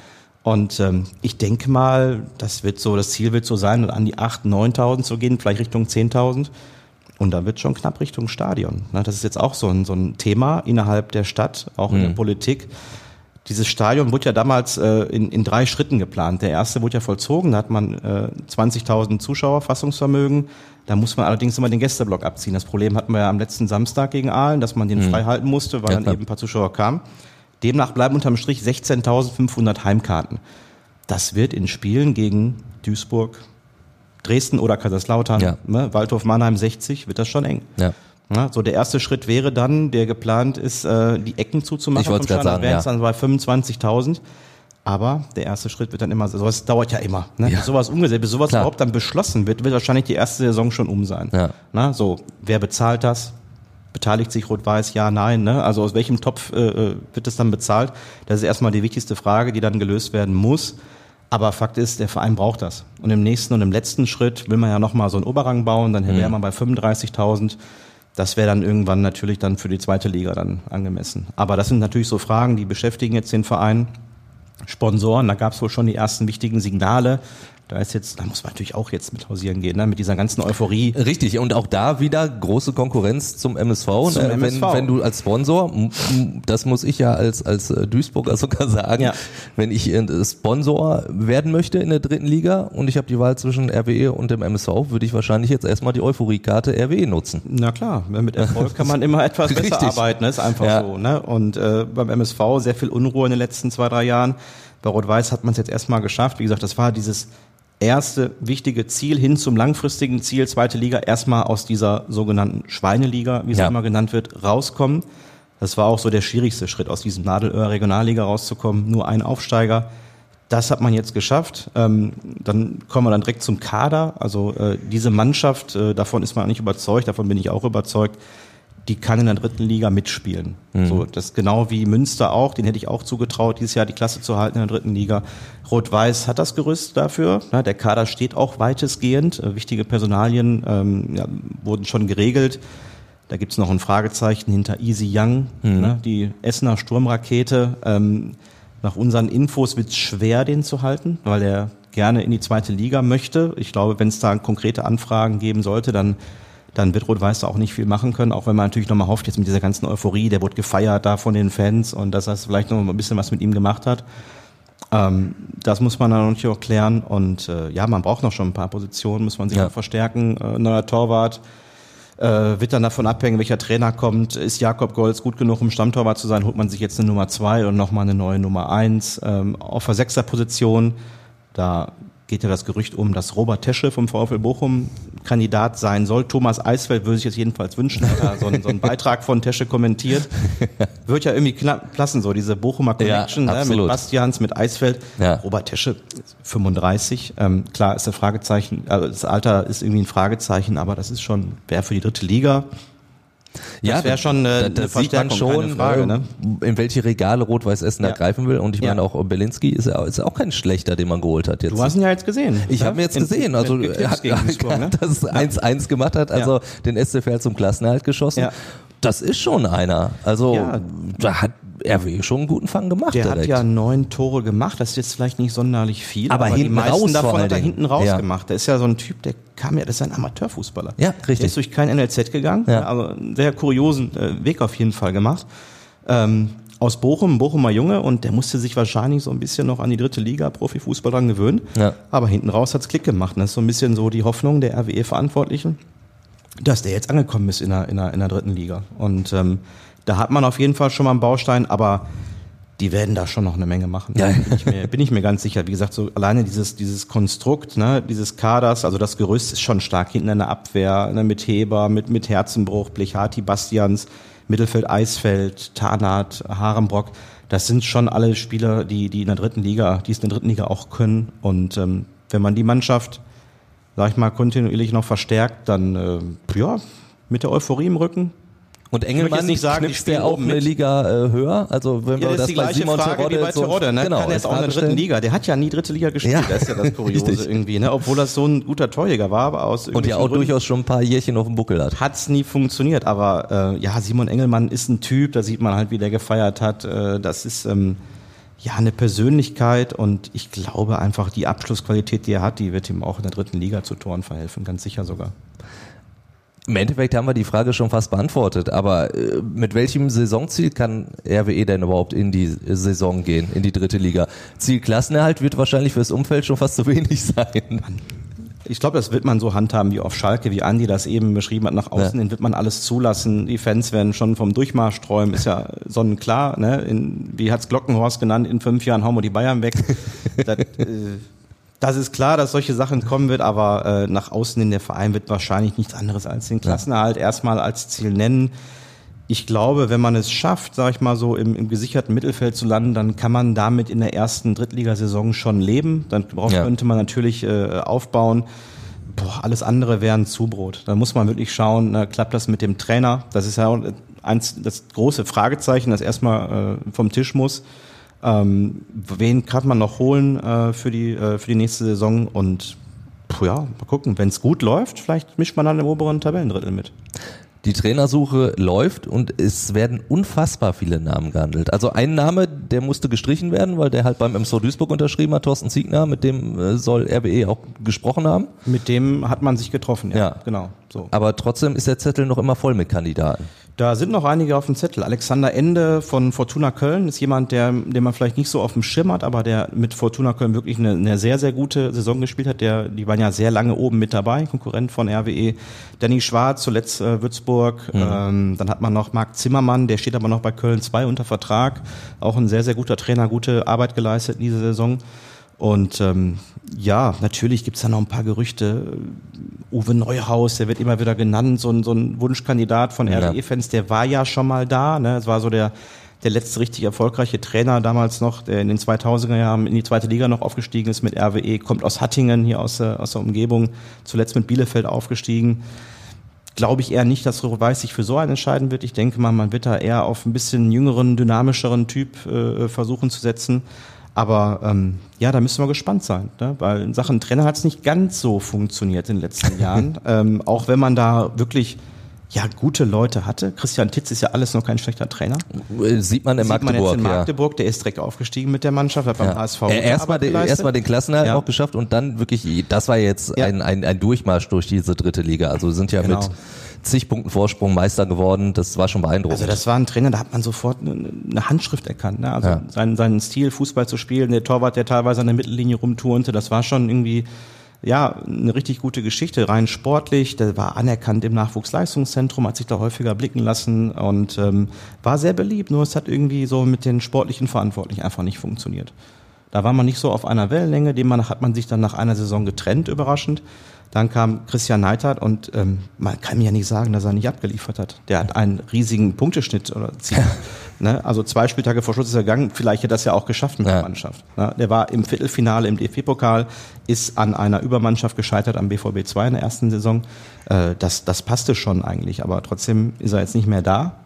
Und ähm, ich denke mal, das wird so, das Ziel wird so sein, an die 8.000, 9.000 zu gehen, vielleicht Richtung 10.000. Und dann wird schon knapp Richtung Stadion. Na, das ist jetzt auch so ein, so ein Thema innerhalb der Stadt, auch in der Politik. Dieses Stadion wurde ja damals äh, in, in drei Schritten geplant. Der erste wurde ja vollzogen, da hat man äh, 20.000 Zuschauer Fassungsvermögen. Da muss man allerdings immer den Gästeblock abziehen. Das Problem hatten wir ja am letzten Samstag gegen Aalen, dass man den frei halten musste, weil Ja, dann eben ein paar Zuschauer kamen. Demnach bleiben unterm Strich 16.500 Heimkarten. Das wird in Spielen gegen Duisburg, Dresden oder Kaiserslautern, Ja. ne, Waldhof Mannheim 60, wird das schon eng. Ja. Ja, so der erste Schritt wäre dann, der geplant ist, äh, die Ecken zuzumachen. Ich wollte gerade sagen, wären es dann bei 25.000. Aber der erste Schritt wird dann immer, sowas dauert ja immer. Ne? Ja. Bis sowas umgesetzt, bis sowas Klar. überhaupt dann beschlossen wird, wird wahrscheinlich die erste Saison schon um sein. Ja. Na, so, wer bezahlt das? Beteiligt sich Rot-Weiß? Ja, nein. Ne? Also aus welchem Topf äh, äh, wird es dann bezahlt? Das ist erstmal die wichtigste Frage, die dann gelöst werden muss. Aber Fakt ist, der Verein braucht das. Und im nächsten und im letzten Schritt will man ja nochmal so einen Oberrang bauen, dann wäre man bei 35.000. Das wäre dann irgendwann natürlich dann für die zweite Liga dann angemessen. Aber das sind natürlich so Fragen, die beschäftigen jetzt den Verein. Sponsoren, da gab es wohl schon die ersten wichtigen Signale. Da ist jetzt, da muss man natürlich auch jetzt mit hausieren gehen, ne? mit dieser ganzen Euphorie. Richtig, und auch da wieder große Konkurrenz zum MSV. Zum ne? MSV. Wenn, wenn du als Sponsor, das muss ich ja als, als äh, Duisburger sogar sagen, Ja. wenn ich äh, Sponsor werden möchte in der dritten Liga und ich habe die Wahl zwischen RWE und dem MSV, würde ich wahrscheinlich jetzt erstmal die Euphoriekarte RWE nutzen. Na klar, mit Erfolg kann man immer etwas besser Richtig. arbeiten, ist einfach Ja. so. Ne? Und äh, beim MSV sehr viel Unruhe in den letzten zwei, drei Jahren. Bei Rot-Weiß hat man es jetzt erstmal geschafft. Wie gesagt, das war dieses erste wichtige Ziel hin zum langfristigen Ziel, zweite Liga, erstmal aus dieser sogenannten Schweineliga, wie es Ja. immer genannt wird, rauskommen. Das war auch so der schwierigste Schritt, aus diesem Nadelöhr Regionalliga rauszukommen. Nur ein Aufsteiger. Das hat man jetzt geschafft. Ähm, dann kommen wir dann direkt zum Kader. Also äh, diese Mannschaft, äh, davon ist man nicht überzeugt, davon bin ich auch überzeugt, die kann in der dritten Liga mitspielen. So, das ist genau wie Münster auch, den hätte ich auch zugetraut, dieses Jahr die Klasse zu halten in der dritten Liga. Rot-Weiß hat das Gerüst dafür. Na, der Kader steht auch weitestgehend. Äh, wichtige Personalien ähm, ja, wurden schon geregelt. Da gibt's noch ein Fragezeichen hinter Easy Young, ne, die Essener Sturmrakete. Ähm, nach unseren Infos wird's schwer, den zu halten, weil er gerne in die zweite Liga möchte. Ich glaube, wenn es da konkrete Anfragen geben sollte, dann, dann wird Rot-Weiß da auch nicht viel machen können, auch wenn man natürlich nochmal hofft, jetzt mit dieser ganzen Euphorie, der wurde gefeiert da von den Fans und dass das vielleicht noch ein bisschen was mit ihm gemacht hat. Ähm, das muss man dann natürlich auch klären und äh, ja, man braucht noch schon ein paar Positionen, muss man sich Ja. auch verstärken. Äh, neuer Torwart, äh, wird dann davon abhängen, welcher Trainer kommt. Ist Jakob Golz gut genug, um Stammtorwart zu sein? Holt man sich jetzt eine Nummer zwei und nochmal eine neue Nummer eins ähm, auf der Sechserposition. Da geht ja das Gerücht um, dass Robert Tesche vom VfL Bochum Kandidat sein soll. Thomas Eisfeld würde sich jetzt jedenfalls wünschen, da so einen, so einen Beitrag von Tesche kommentiert. Wird ja irgendwie passen, so diese Bochumer Connection Ja, ne, mit. Bastians, mit Eisfeld. Ja. Robert Tesche, 35. Ähm, klar ist der Fragezeichen, also das Alter ist irgendwie ein Fragezeichen, aber das ist schon, wäre für die dritte Liga. Das wäre schon äh, eine da sieht man Verstärkung, schon, Frage, ne? in welche Regale Rot-Weiß Essen Ja. da greifen will. Und ich Ja. meine auch Belinski ist ja ist auch kein schlechter, den man geholt hat jetzt. Du hast ihn ja jetzt gesehen. Ich ne? habe ihn jetzt In- gesehen, also er hat, ne? dass es 1-1 gemacht hat, also Ja. den SCFL zum Klassenerhalt geschossen. Ja. Das ist schon einer. Also Ja. da hat RW schon einen guten Fang gemacht Der direkt. hat ja neun Tore gemacht, das ist jetzt vielleicht nicht sonderlich viel, Aber die hinten meisten raus davon hat er hinten raus Ja. gemacht. Der ist ja so ein Typ, der kam ja, das ist ein Amateurfußballer. Ja, richtig. Der ist durch kein NLZ gegangen, Ja. also einen sehr kuriosen äh, Weg auf jeden Fall gemacht. Ähm, aus Bochum, Bochumer Junge und der musste sich wahrscheinlich so ein bisschen noch an die dritte Liga Profifußball dran gewöhnen. Ja. Aber hinten raus hat's Klick gemacht. Und das ist so ein bisschen so die Hoffnung der RWE-Verantwortlichen, dass der jetzt angekommen ist in der, in der, in der dritten Liga. Und ähm, da hat man auf jeden Fall schon mal einen Baustein, aber die werden da schon noch eine Menge machen. Ja. Bin, ich mir, bin ich mir ganz sicher. Wie gesagt, so alleine dieses, dieses Konstrukt, ne, dieses Kaders, also das Gerüst ist schon stark hinten in der Abwehr, ne, mit Heber, mit, mit Herzenbruch, Blechati, Bastians, Mittelfeld, Eisfeld, Tarnath, Harenbrock. Das sind schon alle Spieler, die, die in der dritten Liga, die es in der dritten Liga auch können. Und ähm, wenn man die Mannschaft, sag ich mal, kontinuierlich noch verstärkt, dann äh, ja, mit der Euphorie im Rücken, Und Engelmann nicht sagen, knipst der auch eine. Liga äh, höher. Also wenn Ja, wir das ist die bei Simon Frage Terodde wie bei Terodde, ne? Genau, Kann er jetzt auch in der dritten. Liga. Der hat ja nie dritte Liga gespielt, Ja. das ist ja das Kuriose irgendwie, ne? Obwohl das so ein guter Torjäger war, aber aus Und ja auch durchaus schon ein paar Jährchen auf dem Buckel hat. hat's nie funktioniert. Aber äh, ja, Simon Engelmann ist ein Typ, da sieht man halt, wie der gefeiert hat. Äh, das ist ähm, ja eine Persönlichkeit und ich glaube einfach, die Abschlussqualität, die er hat, die wird ihm auch in der dritten Liga zu Toren verhelfen, ganz sicher sogar. Im Endeffekt haben wir die Frage schon fast beantwortet, aber äh, mit welchem Saisonziel kann RWE denn überhaupt in die Saison gehen, in die dritte Liga? Ziel Klassenerhalt wird wahrscheinlich fürs Umfeld schon fast zu wenig sein. Ich glaube, das wird man so handhaben wie auf Schalke, wie Andi das eben beschrieben hat. Nach außen Ja. hin wird man alles zulassen. Die Fans werden schon vom Durchmarsch träumen, ist ja sonnenklar. Ne? In, wie hat's Glockenhorst genannt, in fünf Jahren hauen wir die Bayern weg. das, äh, Das ist klar, dass solche Sachen kommen wird, aber äh, nach außen in der Verein wird wahrscheinlich nichts anderes als den Klassenerhalt erstmal als Ziel nennen. Ich glaube, wenn man es schafft, sage ich mal so, im, im gesicherten Mittelfeld zu landen, dann kann man damit in der ersten Drittligasaison schon leben. Dann darauf Ja. könnte man natürlich äh, aufbauen. Boah, alles andere wäre ein Zubrot. Da muss man wirklich schauen, na, klappt das mit dem Trainer? Das ist ja auch eins, das große Fragezeichen, das erstmal äh, vom Tisch muss. Ähm, wen kann man noch holen äh, für, die, äh, für die nächste Saison? Und puh, ja, mal gucken. Wenn es gut läuft, vielleicht mischt man dann im oberen Tabellendrittel mit. Die Trainersuche läuft und es werden unfassbar viele Namen gehandelt. Also ein Name, der musste gestrichen werden, weil der halt beim MSV Duisburg unterschrieben hat, Thorsten Ziegner, mit dem äh, soll RWE auch gesprochen haben. Mit dem hat man sich getroffen, ja. Ja. Genau. So. Aber trotzdem ist der Zettel noch immer voll mit Kandidaten. Da sind noch einige auf dem Zettel. Alexander Ende von Fortuna Köln ist jemand, der, den man vielleicht nicht so auf dem Schirm hat, aber der mit Fortuna Köln wirklich eine, eine sehr, sehr gute Saison gespielt hat. Der, die waren ja sehr lange oben mit dabei, Konkurrent von RWE. Danny Schwarz, zuletzt äh, Würzburg. Ähm, dann hat man noch Marc Zimmermann, der steht aber noch bei Köln 2 unter Vertrag. Auch ein sehr, sehr guter Trainer, gute Arbeit geleistet in dieser Saison. Und ähm, ja, natürlich gibt's da noch ein paar Gerüchte. Uwe Neuhaus, der wird immer wieder genannt, so ein, so ein Wunschkandidat von. RWE-Fans, der war ja schon mal da. Ne? Es war so der, der letzte richtig erfolgreiche Trainer damals noch, der in den 2000er Jahren in die zweite Liga noch aufgestiegen ist mit RWE, kommt aus Hattingen, hier aus aus der Umgebung, zuletzt mit Bielefeld aufgestiegen. Glaube ich eher nicht, dass Rot-Weiß sich für so einen entscheiden wird. Ich denke mal, man wird da eher auf ein bisschen jüngeren, dynamischeren Typ äh, versuchen zu setzen. Aber ähm, ja, da müssen wir gespannt sein, ne? weil in Sachen Trainer hat es nicht ganz so funktioniert in den letzten Jahren. ähm, auch wenn man da wirklich ja gute Leute hatte. Christian Titz ist ja alles noch kein schlechter Trainer. Äh, Sieht man in Sieht man jetzt Magdeburg, in ja. Magdeburg, der ist direkt aufgestiegen mit der Mannschaft, hat beim Ja. HSV Erstmal den, erstmal den Klassenerhalt Ja. auch geschafft und dann wirklich, das war jetzt Ja. ein, ein, ein Durchmarsch durch diese dritte Liga. Also sind ja Genau. mit zig Punkten Vorsprung Meister geworden. Das war schon beeindruckend. Also das war ein Trainer, da hat man sofort eine, eine Handschrift erkannt. Ne? Also Ja. seinen, seinen Stil, Fußball zu spielen, der Torwart, der teilweise an der Mittellinie rumturnte, das war schon irgendwie ja eine richtig gute Geschichte, rein sportlich. Der war anerkannt im Nachwuchsleistungszentrum, hat sich da häufiger blicken lassen und ähm, war sehr beliebt. Nur es hat irgendwie so mit den sportlichen Verantwortlichen einfach nicht funktioniert. Da war man nicht so auf einer Wellenlänge, dem hat man sich dann nach einer Saison getrennt, überraschend. Dann kam Christian Neidhardt und ähm, man kann mir ja nicht sagen, dass er nicht abgeliefert hat. Der hat einen riesigen Punkteschnitt oder Ziel. ne? Also zwei Spieltage vor Schluss ist er gegangen. Vielleicht hätte er das ja auch geschafft mit Ja. der Mannschaft. Ne? Der war im Viertelfinale im DFB-Pokal, ist an einer Übermannschaft gescheitert am BVB 2 in der ersten Saison. Äh, das, das passte schon eigentlich, aber trotzdem ist er jetzt nicht mehr da.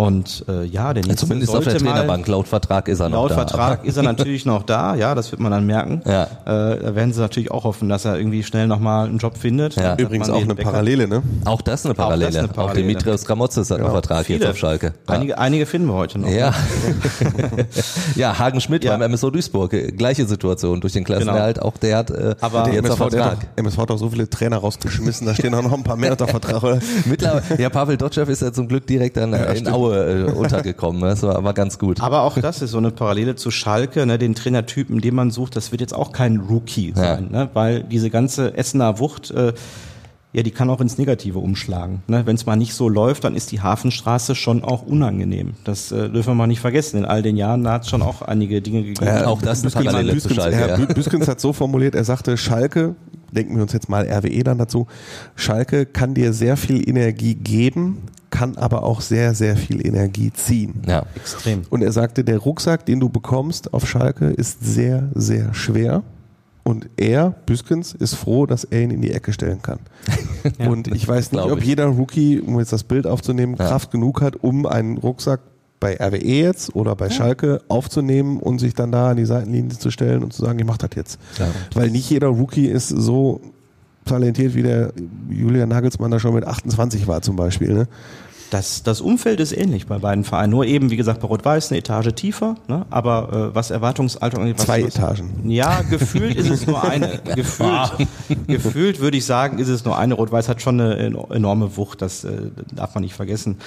Und äh, ja, der Ja, nächste Zumindest auf der mal- Trainerbank. Laut Vertrag ist er noch Laut da. Vertrag Aber- ist er natürlich noch da, ja, das wird man dann merken. Ja. Äh, da werden sie natürlich auch hoffen, dass er irgendwie schnell nochmal einen Job findet. Ja. Übrigens auch eine Backup. Parallele, ne? Auch das eine Auch das Parallele. eine Auch Parallele. Dimitrios Gramotzes hat einen Vertrag jetzt Viele. auf Schalke. Ja. Einige, einige finden wir heute noch. Ja. ja, Hagen Schmidt Ja. beim MSO Duisburg, gleiche Situation durch den Klassenerhalt. Auch der hat äh, Aber- jetzt MSV, auf der Vertrag. hat doch, MSV hat doch so viele Trainer rausgeschmissen, da stehen auch noch ein paar mehr unter Vertrag. Oder? Mittlerweile, ja, Pavel Dotschew ist ja zum Glück direkt dann äh, in stimmt. Aue äh, untergekommen. Das war, war ganz gut. Aber auch das ist so eine Parallele zu Schalke, ne, den Trainertypen, den man sucht, das wird jetzt auch kein Rookie sein, ne, weil diese ganze Essener Wucht, äh, ja, die kann auch ins Negative umschlagen. Ne? Wenn es mal nicht so läuft, dann ist die Hafenstraße schon auch unangenehm. Das äh, dürfen wir mal nicht vergessen. In all den Jahren da hat es schon auch einige Dinge gegeben. Ja, auch das eine Parallele zu Büskens, Schalke. Herr Ja. Bü- Büskens hat so formuliert, er sagte, Schalke, denken wir uns jetzt mal RWE dann dazu, Schalke kann dir sehr viel Energie geben, kann aber auch sehr, sehr viel Energie ziehen. Ja. Extrem. Und er sagte, der Rucksack, den du bekommst auf Schalke, ist sehr, sehr schwer. Und er, Büskens, ist froh, dass er ihn in die Ecke stellen kann. und ich weiß nicht, ob jeder Rookie, um jetzt das Bild aufzunehmen, Ja. Kraft genug hat, um einen Rucksack bei RWE jetzt oder bei Schalke aufzunehmen und sich dann da an die Seitenlinie zu stellen und zu sagen, ich mach das jetzt. Ja. Weil nicht jeder Rookie ist so talentiert, wie der Julian Nagelsmann da schon mit 28 war zum Beispiel. Ne? Das, das Umfeld ist ähnlich bei beiden Vereinen. Nur eben, wie gesagt, bei Rot-Weiß eine Etage tiefer, ne? aber äh, was Erwartungshaltung angeht. Zwei was, Etagen. Ja, gefühlt ist es nur eine. Gefühlt, gefühlt würde ich sagen, ist es nur eine. Rot-Weiß hat schon eine eno- enorme Wucht, das äh, darf man nicht vergessen.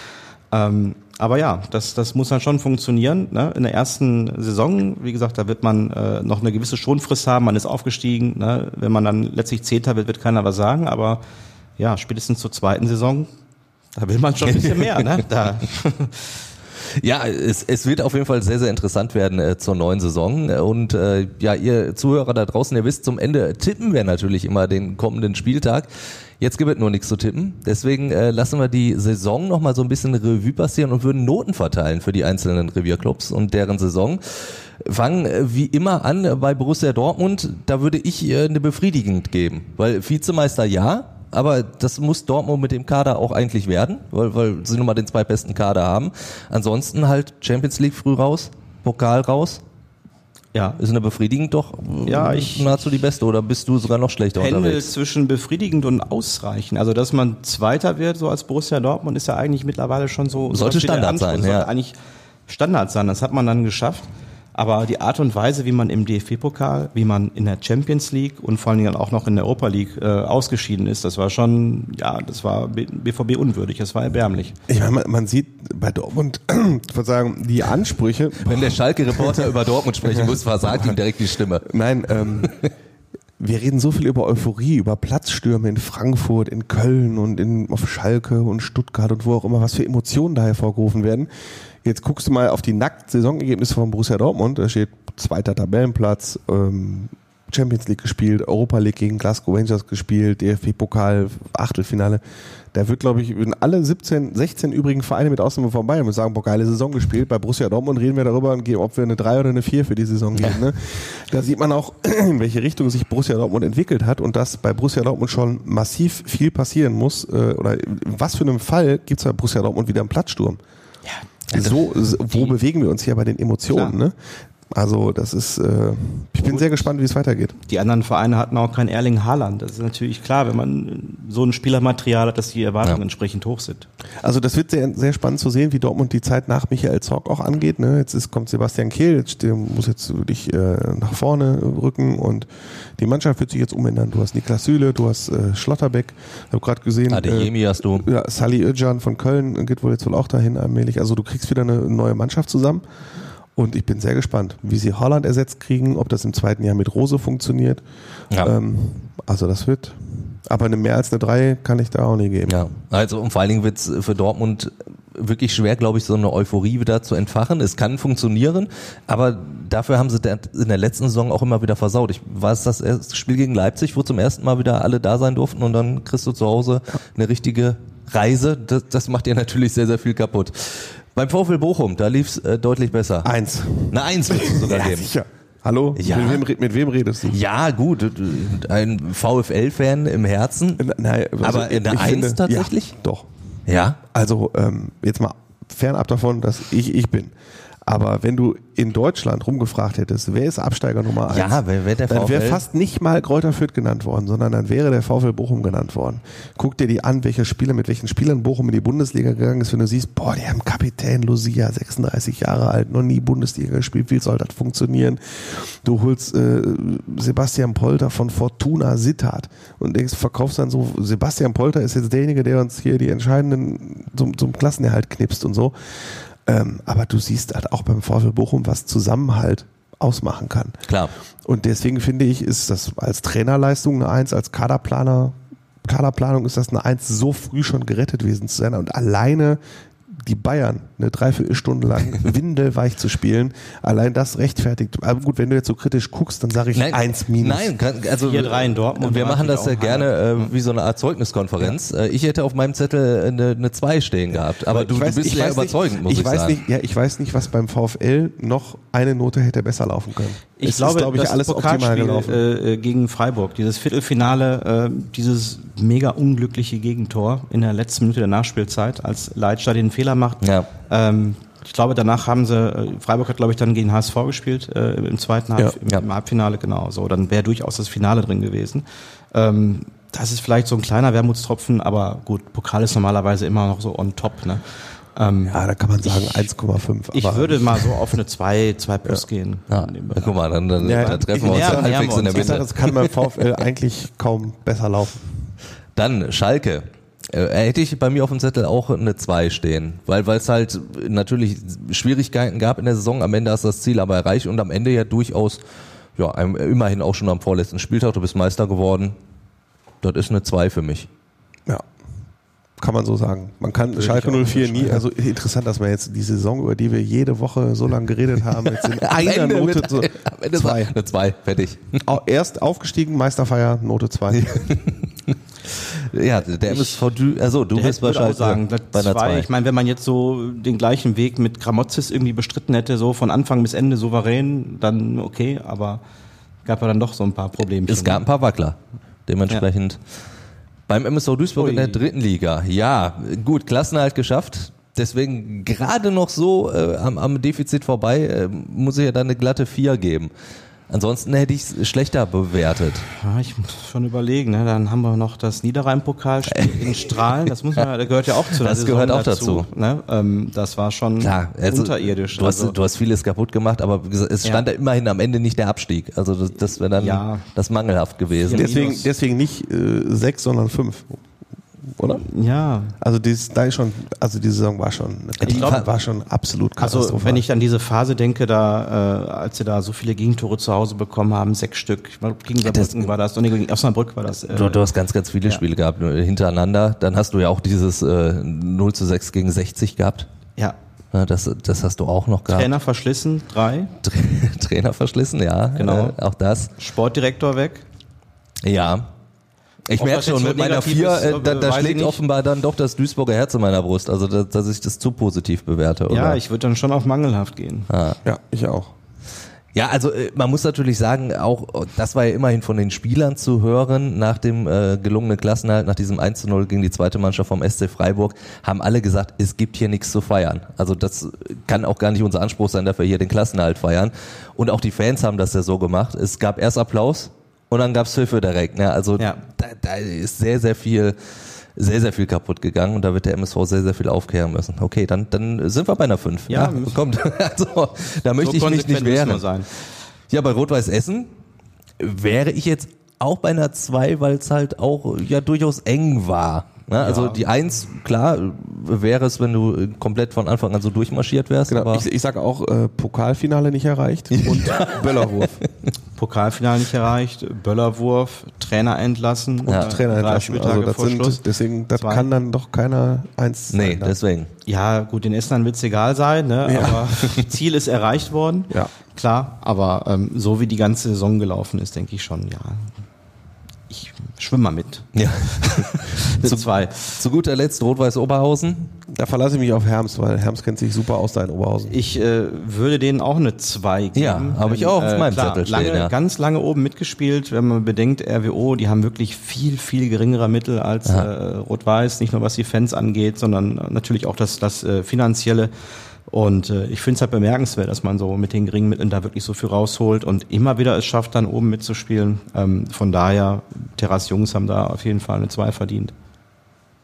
Ähm, aber ja, das, das muss dann schon funktionieren. Ne? In der ersten Saison, wie gesagt, da wird man äh, noch eine gewisse Schonfrist haben, man ist aufgestiegen. Ne? Wenn man dann letztlich Zehnter wird, wird keiner was sagen. Aber ja, spätestens zur zweiten Saison, da will man schon ein bisschen mehr. Ne? Ja, es, es wird auf jeden Fall sehr, sehr interessant werden äh, zur neuen Saison. Und äh, ja, ihr Zuhörer da draußen, ihr wisst, zum Ende tippen wir natürlich immer den kommenden Spieltag. Jetzt gibt es nur nichts zu tippen. Deswegen äh, lassen wir die Saison nochmal so ein bisschen Revue passieren und würden Noten verteilen für die einzelnen Revierclubs und deren Saison. Fangen äh, wie immer an bei Borussia Dortmund. Da würde ich äh, eine befriedigend geben. Weil Vizemeister ja, aber das muss Dortmund mit dem Kader auch eigentlich werden, weil, weil sie nun mal den zwei besten Kader haben. Ansonsten halt Champions League früh raus, Pokal raus. Ja. Ist eine befriedigend doch Ja, ich- nahezu die beste oder bist du sogar noch schlechter Pendel unterwegs? zwischen befriedigend und ausreichend. Also, dass man Zweiter wird, so als Borussia Dortmund, ist ja eigentlich mittlerweile schon so. Sollte Standard sein, sollte ja. eigentlich Standard sein. Das hat man dann geschafft. Aber die Art und Weise, wie man im DFB-Pokal, wie man in der Champions League und vor allen Dingen auch noch in der Europa League äh, ausgeschieden ist, das war schon, ja, das war BVB unwürdig, das war erbärmlich. Ich meine, man, man sieht bei Dortmund, ich würde sagen, die Ansprüche. Wenn der Schalke-Reporter über Dortmund sprechen muss, versagt ihm direkt die Stimme. Nein, ähm, wir reden so viel über Euphorie, über Platzstürme in Frankfurt, in Köln und in, auf Schalke und Stuttgart und wo auch immer, was für Emotionen da hervorgerufen werden. Jetzt guckst du mal auf die nackt Saisonergebnisse von Borussia Dortmund. Da steht zweiter Tabellenplatz, ähm, Champions League gespielt, Europa League gegen Glasgow Rangers gespielt, DFB-Pokal, Achtelfinale. Da wird, glaube ich, würden alle 17, 16 übrigen Vereine mit Ausnahme von Bayern und sagen, boah, geile Saison gespielt. Bei Borussia Dortmund reden wir darüber, ob wir eine 3 oder eine 4 für die Saison geben. Ne? Da sieht man auch, in welche Richtung sich Borussia Dortmund entwickelt hat und dass bei Borussia Dortmund schon massiv viel passieren muss. Äh, oder in was für einem Fall gibt es bei Borussia Dortmund wieder einen Platzsturm? So, so, wo bewegen wir uns hier bei den Emotionen? Klar. Ne? Also das ist, äh, ich bin sehr gespannt, wie es weitergeht. Die anderen Vereine hatten auch kein Erling Haaland. Das ist natürlich klar, wenn man so ein Spielermaterial hat, dass die Erwartungen Ja. entsprechend hoch sind. Also das wird sehr, sehr spannend zu sehen, wie Dortmund die Zeit nach Michael Zorc auch angeht. Ne? Jetzt ist, kommt Sebastian Kehl, jetzt, der muss jetzt wirklich äh, nach vorne rücken und die Mannschaft wird sich jetzt umändern. Du hast Niklas Süle, du hast äh, Schlotterbeck, ich habe gerade gesehen, Adeyemi hast du. ja, Sally Özcan von Köln geht wohl jetzt wohl auch dahin allmählich. Also du kriegst wieder eine neue Mannschaft zusammen. Und ich bin sehr gespannt, wie sie Holland ersetzt kriegen, ob das im zweiten Jahr mit Rose funktioniert. Ja. Ähm, also das wird, aber eine mehr als eine drei kann ich da auch nie geben. Ja, also und vor allen Dingen wird es für Dortmund wirklich schwer, glaube ich, so eine Euphorie wieder zu entfachen. Es kann funktionieren, aber dafür haben sie in der letzten Saison auch immer wieder versaut. Ich weiß, das erste Spiel gegen Leipzig, wo zum ersten Mal wieder alle da sein durften und dann kriegst du zu Hause eine richtige Reise. Das, das macht dir natürlich sehr, sehr viel kaputt. Beim VfL Bochum, da lief's äh, deutlich besser. Eins. Eine Eins würdest du sogar Ja, geben. sicher. Hallo? Ja. Mit, wem, mit wem redest du? Ja, gut, ein VfL-Fan im Herzen. Nein, also Aber eine ich Eins tatsächlich? Ja, doch. Ja. Also ähm, jetzt mal fernab davon, dass ich ich bin. Aber wenn du in Deutschland rumgefragt hättest, wer ist Absteiger Nummer eins? Ja, wer- wer der dann wäre fast nicht mal Kräuter Fürth genannt worden, sondern dann wäre der VfL Bochum genannt worden. Guck dir die an, welche Spieler, mit welchen Spielern Bochum in die Bundesliga gegangen ist, wenn du siehst, boah, die haben Kapitän Lucia, 36 Jahre alt, noch nie Bundesliga gespielt, wie soll das funktionieren? Du holst äh, Sebastian Polter von Fortuna Sittard und denkst, verkaufst dann so, Sebastian Polter ist jetzt derjenige, der uns hier die entscheidenden zum, zum Klassenerhalt knipst und so. Ähm, aber du siehst halt auch beim VfL Bochum, was Zusammenhalt ausmachen kann. Klar. Und deswegen finde ich, ist das als Trainerleistung eine Eins, als Kaderplaner, Kaderplanung ist das eine Eins, so früh schon gerettet gewesen zu sein und alleine die Bayern eine Dreiviertelstunde lang windelweich zu spielen, allein das rechtfertigt. Aber gut, wenn du jetzt so kritisch guckst, dann sage ich eins minus. Nein, kann, also Vier, drei in Dortmund Wir machen das ja gerne äh, wie so eine Art Zeugniskonferenz. Äh, Ich hätte auf meinem Zettel eine, eine 2 stehen gehabt, aber du, weiß- du bist weiß überzeugend, muss ich, ich weiß sagen. Nicht, ja, ich weiß nicht, was beim VfL noch eine Note hätte besser laufen können. Ich Es glaube, ist, glaube ich, das alles optimal Pokalspiel gelaufen. äh, äh, gegen Freiburg, dieses Viertelfinale, äh, dieses mega unglückliche Gegentor in der letzten Minute der Nachspielzeit, als Leitstad den Fehler macht. Ja. Ähm, ich glaube, danach haben sie, äh, Freiburg hat, glaube ich, dann gegen HSV gespielt, äh, im zweiten Halb, Ja. im, Ja. im Halbfinale, genau. So, dann wäre durchaus das Finale drin gewesen. Ähm, das ist vielleicht so ein kleiner Wermutstropfen, aber gut, Pokal ist normalerweise immer noch so on top, ne? Ähm, ja, da kann man sagen 1,5. ich würde mal so auf eine 2, 2 plus gehen. Ja, dem ja, guck mal, dann, dann Ja, da treffen wir uns ja halbwegs in der Mitte. das kann beim VfL eigentlich kaum besser laufen. Dann Schalke. Äh, hätte ich bei mir auf dem Zettel auch eine 2 stehen, weil weil es halt natürlich Schwierigkeiten gab in der Saison. Am Ende hast du das Ziel aber erreicht und am Ende ja durchaus, ja, immerhin auch schon am vorletzten Spieltag, du bist Meister geworden. Das ist eine 2 für mich. Ja. kann man so sagen. Man kann Schalke ich auch 04 nie, also interessant, dass wir jetzt die Saison, über die wir jede Woche so lange geredet haben, jetzt in einer Ende Note mit- so, am Ende zwei. Eine zwei, fertig. Au- Erst aufgestiegen, Meisterfeier, Note 2. Ja, der MSV, du, also du bist würde wahrscheinlich sagen, bei einer zwei. zwei. Ich meine, wenn man jetzt so den gleichen Weg mit Gramozis irgendwie bestritten hätte, so von Anfang bis Ende souverän, dann okay, aber gab ja dann doch so ein paar Probleme. Es gab ein paar Wackler. Dementsprechend beim MSV Duisburg in Ui. der dritten Liga. Ja, gut, Klassenerhalt geschafft. Deswegen gerade noch so äh, am, am Defizit vorbei, äh, muss ich ja dann eine glatte 4 geben. Ansonsten hätte ich es schlechter bewertet. Ja, ich muss schon überlegen, ne? dann haben wir noch das Niederrhein-Pokalspiel gegen Strahlen, das muss man, das gehört ja auch zu der Das Saison gehört auch dazu. Ne? Ähm, das war schon Klar, also, unterirdisch. Du hast, also, du hast vieles kaputt gemacht, aber es stand ja. immerhin am Ende nicht der Abstieg. Also das, das wäre dann Ja. das mangelhaft gewesen. Deswegen, deswegen nicht äh, sechs, sondern fünf. Oder? ja, Also dieses, da ist schon, also die Saison war schon, Ich glaub- war schon absolut Also katastrophal. wenn ich an diese Phase denke, da äh, als sie da so viele Gegentore zu Hause bekommen haben, sechs Stück, gegen Saarbrücken war das, und nee, gegen Osnabrück war das. Äh, Du, du hast ganz, ganz viele Ja. Spiele gehabt hintereinander. Dann hast du ja auch dieses äh, 0 zu 6 gegen 60 gehabt. ja, Ja, das, das hast du auch noch gehabt. Trainer verschlissen, drei, Tra- Trainer verschlissen, ja. Genau. Äh, auch das. Sportdirektor weg. Ja. Ich merke schon, mit meiner negativ 4, ist, äh, da, äh, da schlägt offenbar dann doch das Duisburger Herz in meiner Brust. Also, dass, dass ich das zu positiv bewerte. Oder? Ja, ich würde dann schon auf mangelhaft gehen. ja, ich auch. Ja, also äh, man muss natürlich sagen, auch äh, das war ja immerhin von den Spielern zu hören, nach dem äh, gelungenen Klassenhalt, nach diesem 1 zu 0 gegen die zweite Mannschaft vom SC Freiburg, haben alle gesagt, es gibt hier nichts zu feiern. Also das kann auch gar nicht unser Anspruch sein, dass wir hier den Klassenhalt feiern. Und auch die Fans haben das ja so gemacht. Es gab erst Applaus und dann gab's Hilfe direkt. Ne? Also Ja. da, da ist sehr, sehr viel sehr, sehr viel kaputt gegangen und da wird der MSV sehr, sehr viel aufkehren müssen. Okay, dann, dann sind wir bei einer 5. Ja, müssen- kommt. Also, da möchte so ich mich nicht wehren. sein. Ja, bei Rot-Weiß Essen wäre ich jetzt auch bei einer 2, weil es halt auch ja durchaus eng war. Ne? Also die 1, klar, wäre es, wenn du komplett von Anfang an so durchmarschiert wärst. Genau. Aber Ich, ich sage auch äh, Pokalfinale nicht erreicht und Böllerwurf. Pokalfinale nicht erreicht, Böllerwurf, Trainer entlassen, Ja. äh, Trainer entlassen. Also das vor Schluss. sind, deswegen, das Zwei. kann dann doch keiner eins nee, sein. dann. deswegen. Ja, gut, den Estland wird's egal sein, ne? Ja. aber Ziel ist erreicht worden. Ja. Klar, aber ähm, so wie die ganze Saison gelaufen ist, denke ich schon, ja. Schwimme mal mit. Ja. Zu zwei. Zu guter Letzt Rot-Weiß Oberhausen. Da verlasse ich mich auf Herms, weil Herms kennt sich super aus da in Oberhausen. Ich äh, würde denen auch eine 2 geben. Ja, habe ich auch auf meinem klar, Zettel stehen, Lange, ja. Ganz lange oben mitgespielt, wenn man bedenkt, RWO, die haben wirklich viel, viel geringere Mittel als äh, Rot-Weiß, nicht nur was die Fans angeht, sondern natürlich auch das, das äh, Finanzielle. Und äh, ich finde es halt bemerkenswert, dass man so mit den geringen Mitteln da wirklich so viel rausholt und immer wieder es schafft, dann oben mitzuspielen. Ähm, von daher, Terras Jungs haben da auf jeden Fall eine 2 verdient.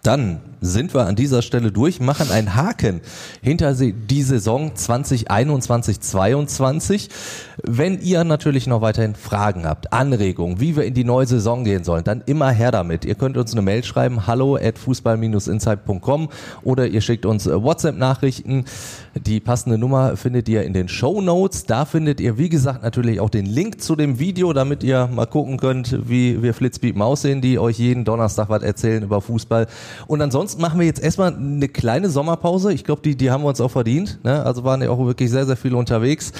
Dann sind wir an dieser Stelle durch, machen einen Haken hinter die Saison 2021-22. Wenn ihr natürlich noch weiterhin Fragen habt, Anregungen, wie wir in die neue Saison gehen sollen, dann immer her damit. Ihr könnt uns eine Mail schreiben, hallo at fußball-insight.com oder ihr schickt uns äh, WhatsApp-Nachrichten. Die passende Nummer findet ihr in den Show Notes. Da findet ihr, wie gesagt, natürlich auch den Link zu dem Video, damit ihr mal gucken könnt, wie wir Flitzpiepen aussehen, die euch jeden Donnerstag was erzählen über Fußball. Und ansonsten machen wir jetzt erstmal eine kleine Sommerpause. Ich glaube, die, die haben wir uns auch verdient. Ne? Also waren ja auch wirklich sehr, sehr viele unterwegs.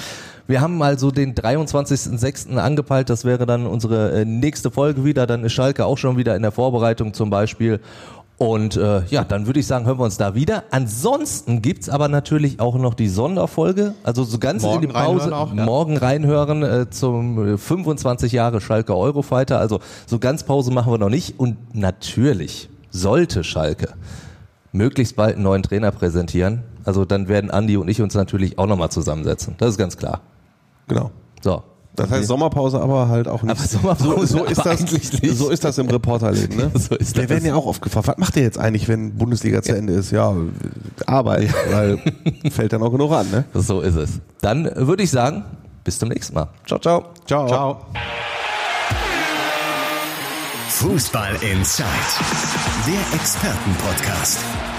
Wir haben also den 23.06. angepeilt. Das wäre dann unsere äh, nächste Folge wieder. Dann ist Schalke auch schon wieder in der Vorbereitung zum Beispiel. Und äh, ja, dann würde ich sagen, hören wir uns da wieder. Ansonsten gibt's aber natürlich auch noch die Sonderfolge. Also so ganz Morgen in die Pause. reinhören auch, ja. Morgen reinhören äh, zum äh, 25 Jahre Schalke Eurofighter. Also so ganz Pause machen wir noch nicht. Und natürlich sollte Schalke möglichst bald einen neuen Trainer präsentieren. Also dann werden Andi und ich uns natürlich auch nochmal zusammensetzen. Das ist ganz klar. Genau. So. Das heißt Sommerpause, aber halt auch nicht. Aber Sommerpause, so, so ist aber das. So ist das im Reporterleben. Ne? So ist Wir das. werden ja auch oft gefragt, was macht ihr jetzt eigentlich, wenn Bundesliga zu Ende ist? Ja, Arbeit, weil fällt dann auch genug an. Ne? So ist es. Dann würde ich sagen, bis zum nächsten Mal. Ciao, ciao. Ciao. Ciao. Fußball Inside, der Expertenpodcast.